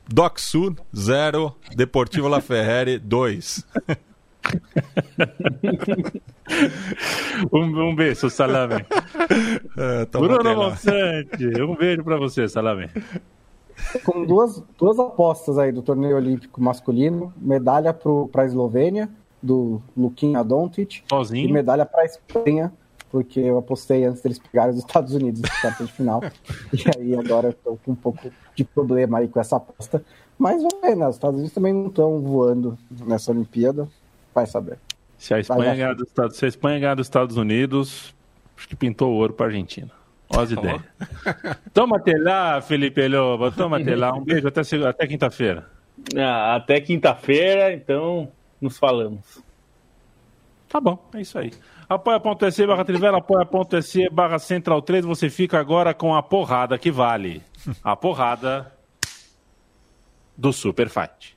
Doc Sud 0, Deportivo La Ferrari 2. um, um beijo, Salame. É, Bruno Monsante, um beijo para você, Salame. Com duas, duas apostas aí do torneio olímpico masculino, medalha para a Eslovênia, do Luquinha Doncic, Sozinho. e medalha para a Espanha, porque eu apostei antes deles pegarem os Estados Unidos na quarta de final. e aí agora estou com um pouco de problema aí com essa aposta. Mas vamos ver, né? Os Estados Unidos também não estão voando nessa Olimpíada. Vai saber. Se a Espanha, ganhar, dos Estados, se a Espanha ganhar dos Estados Unidos, acho que pintou ouro para a Argentina. Olha as ideias. Toma-te lá, Felipe Lobo. Toma-te lá. Um beijo até, até quinta-feira. Ah, até quinta-feira, então nos falamos. Tá bom, é isso aí. Apoia.se barra Trivela, apoia.se barra Central 3. Você fica agora com a porrada que vale. A porrada do Super Fight.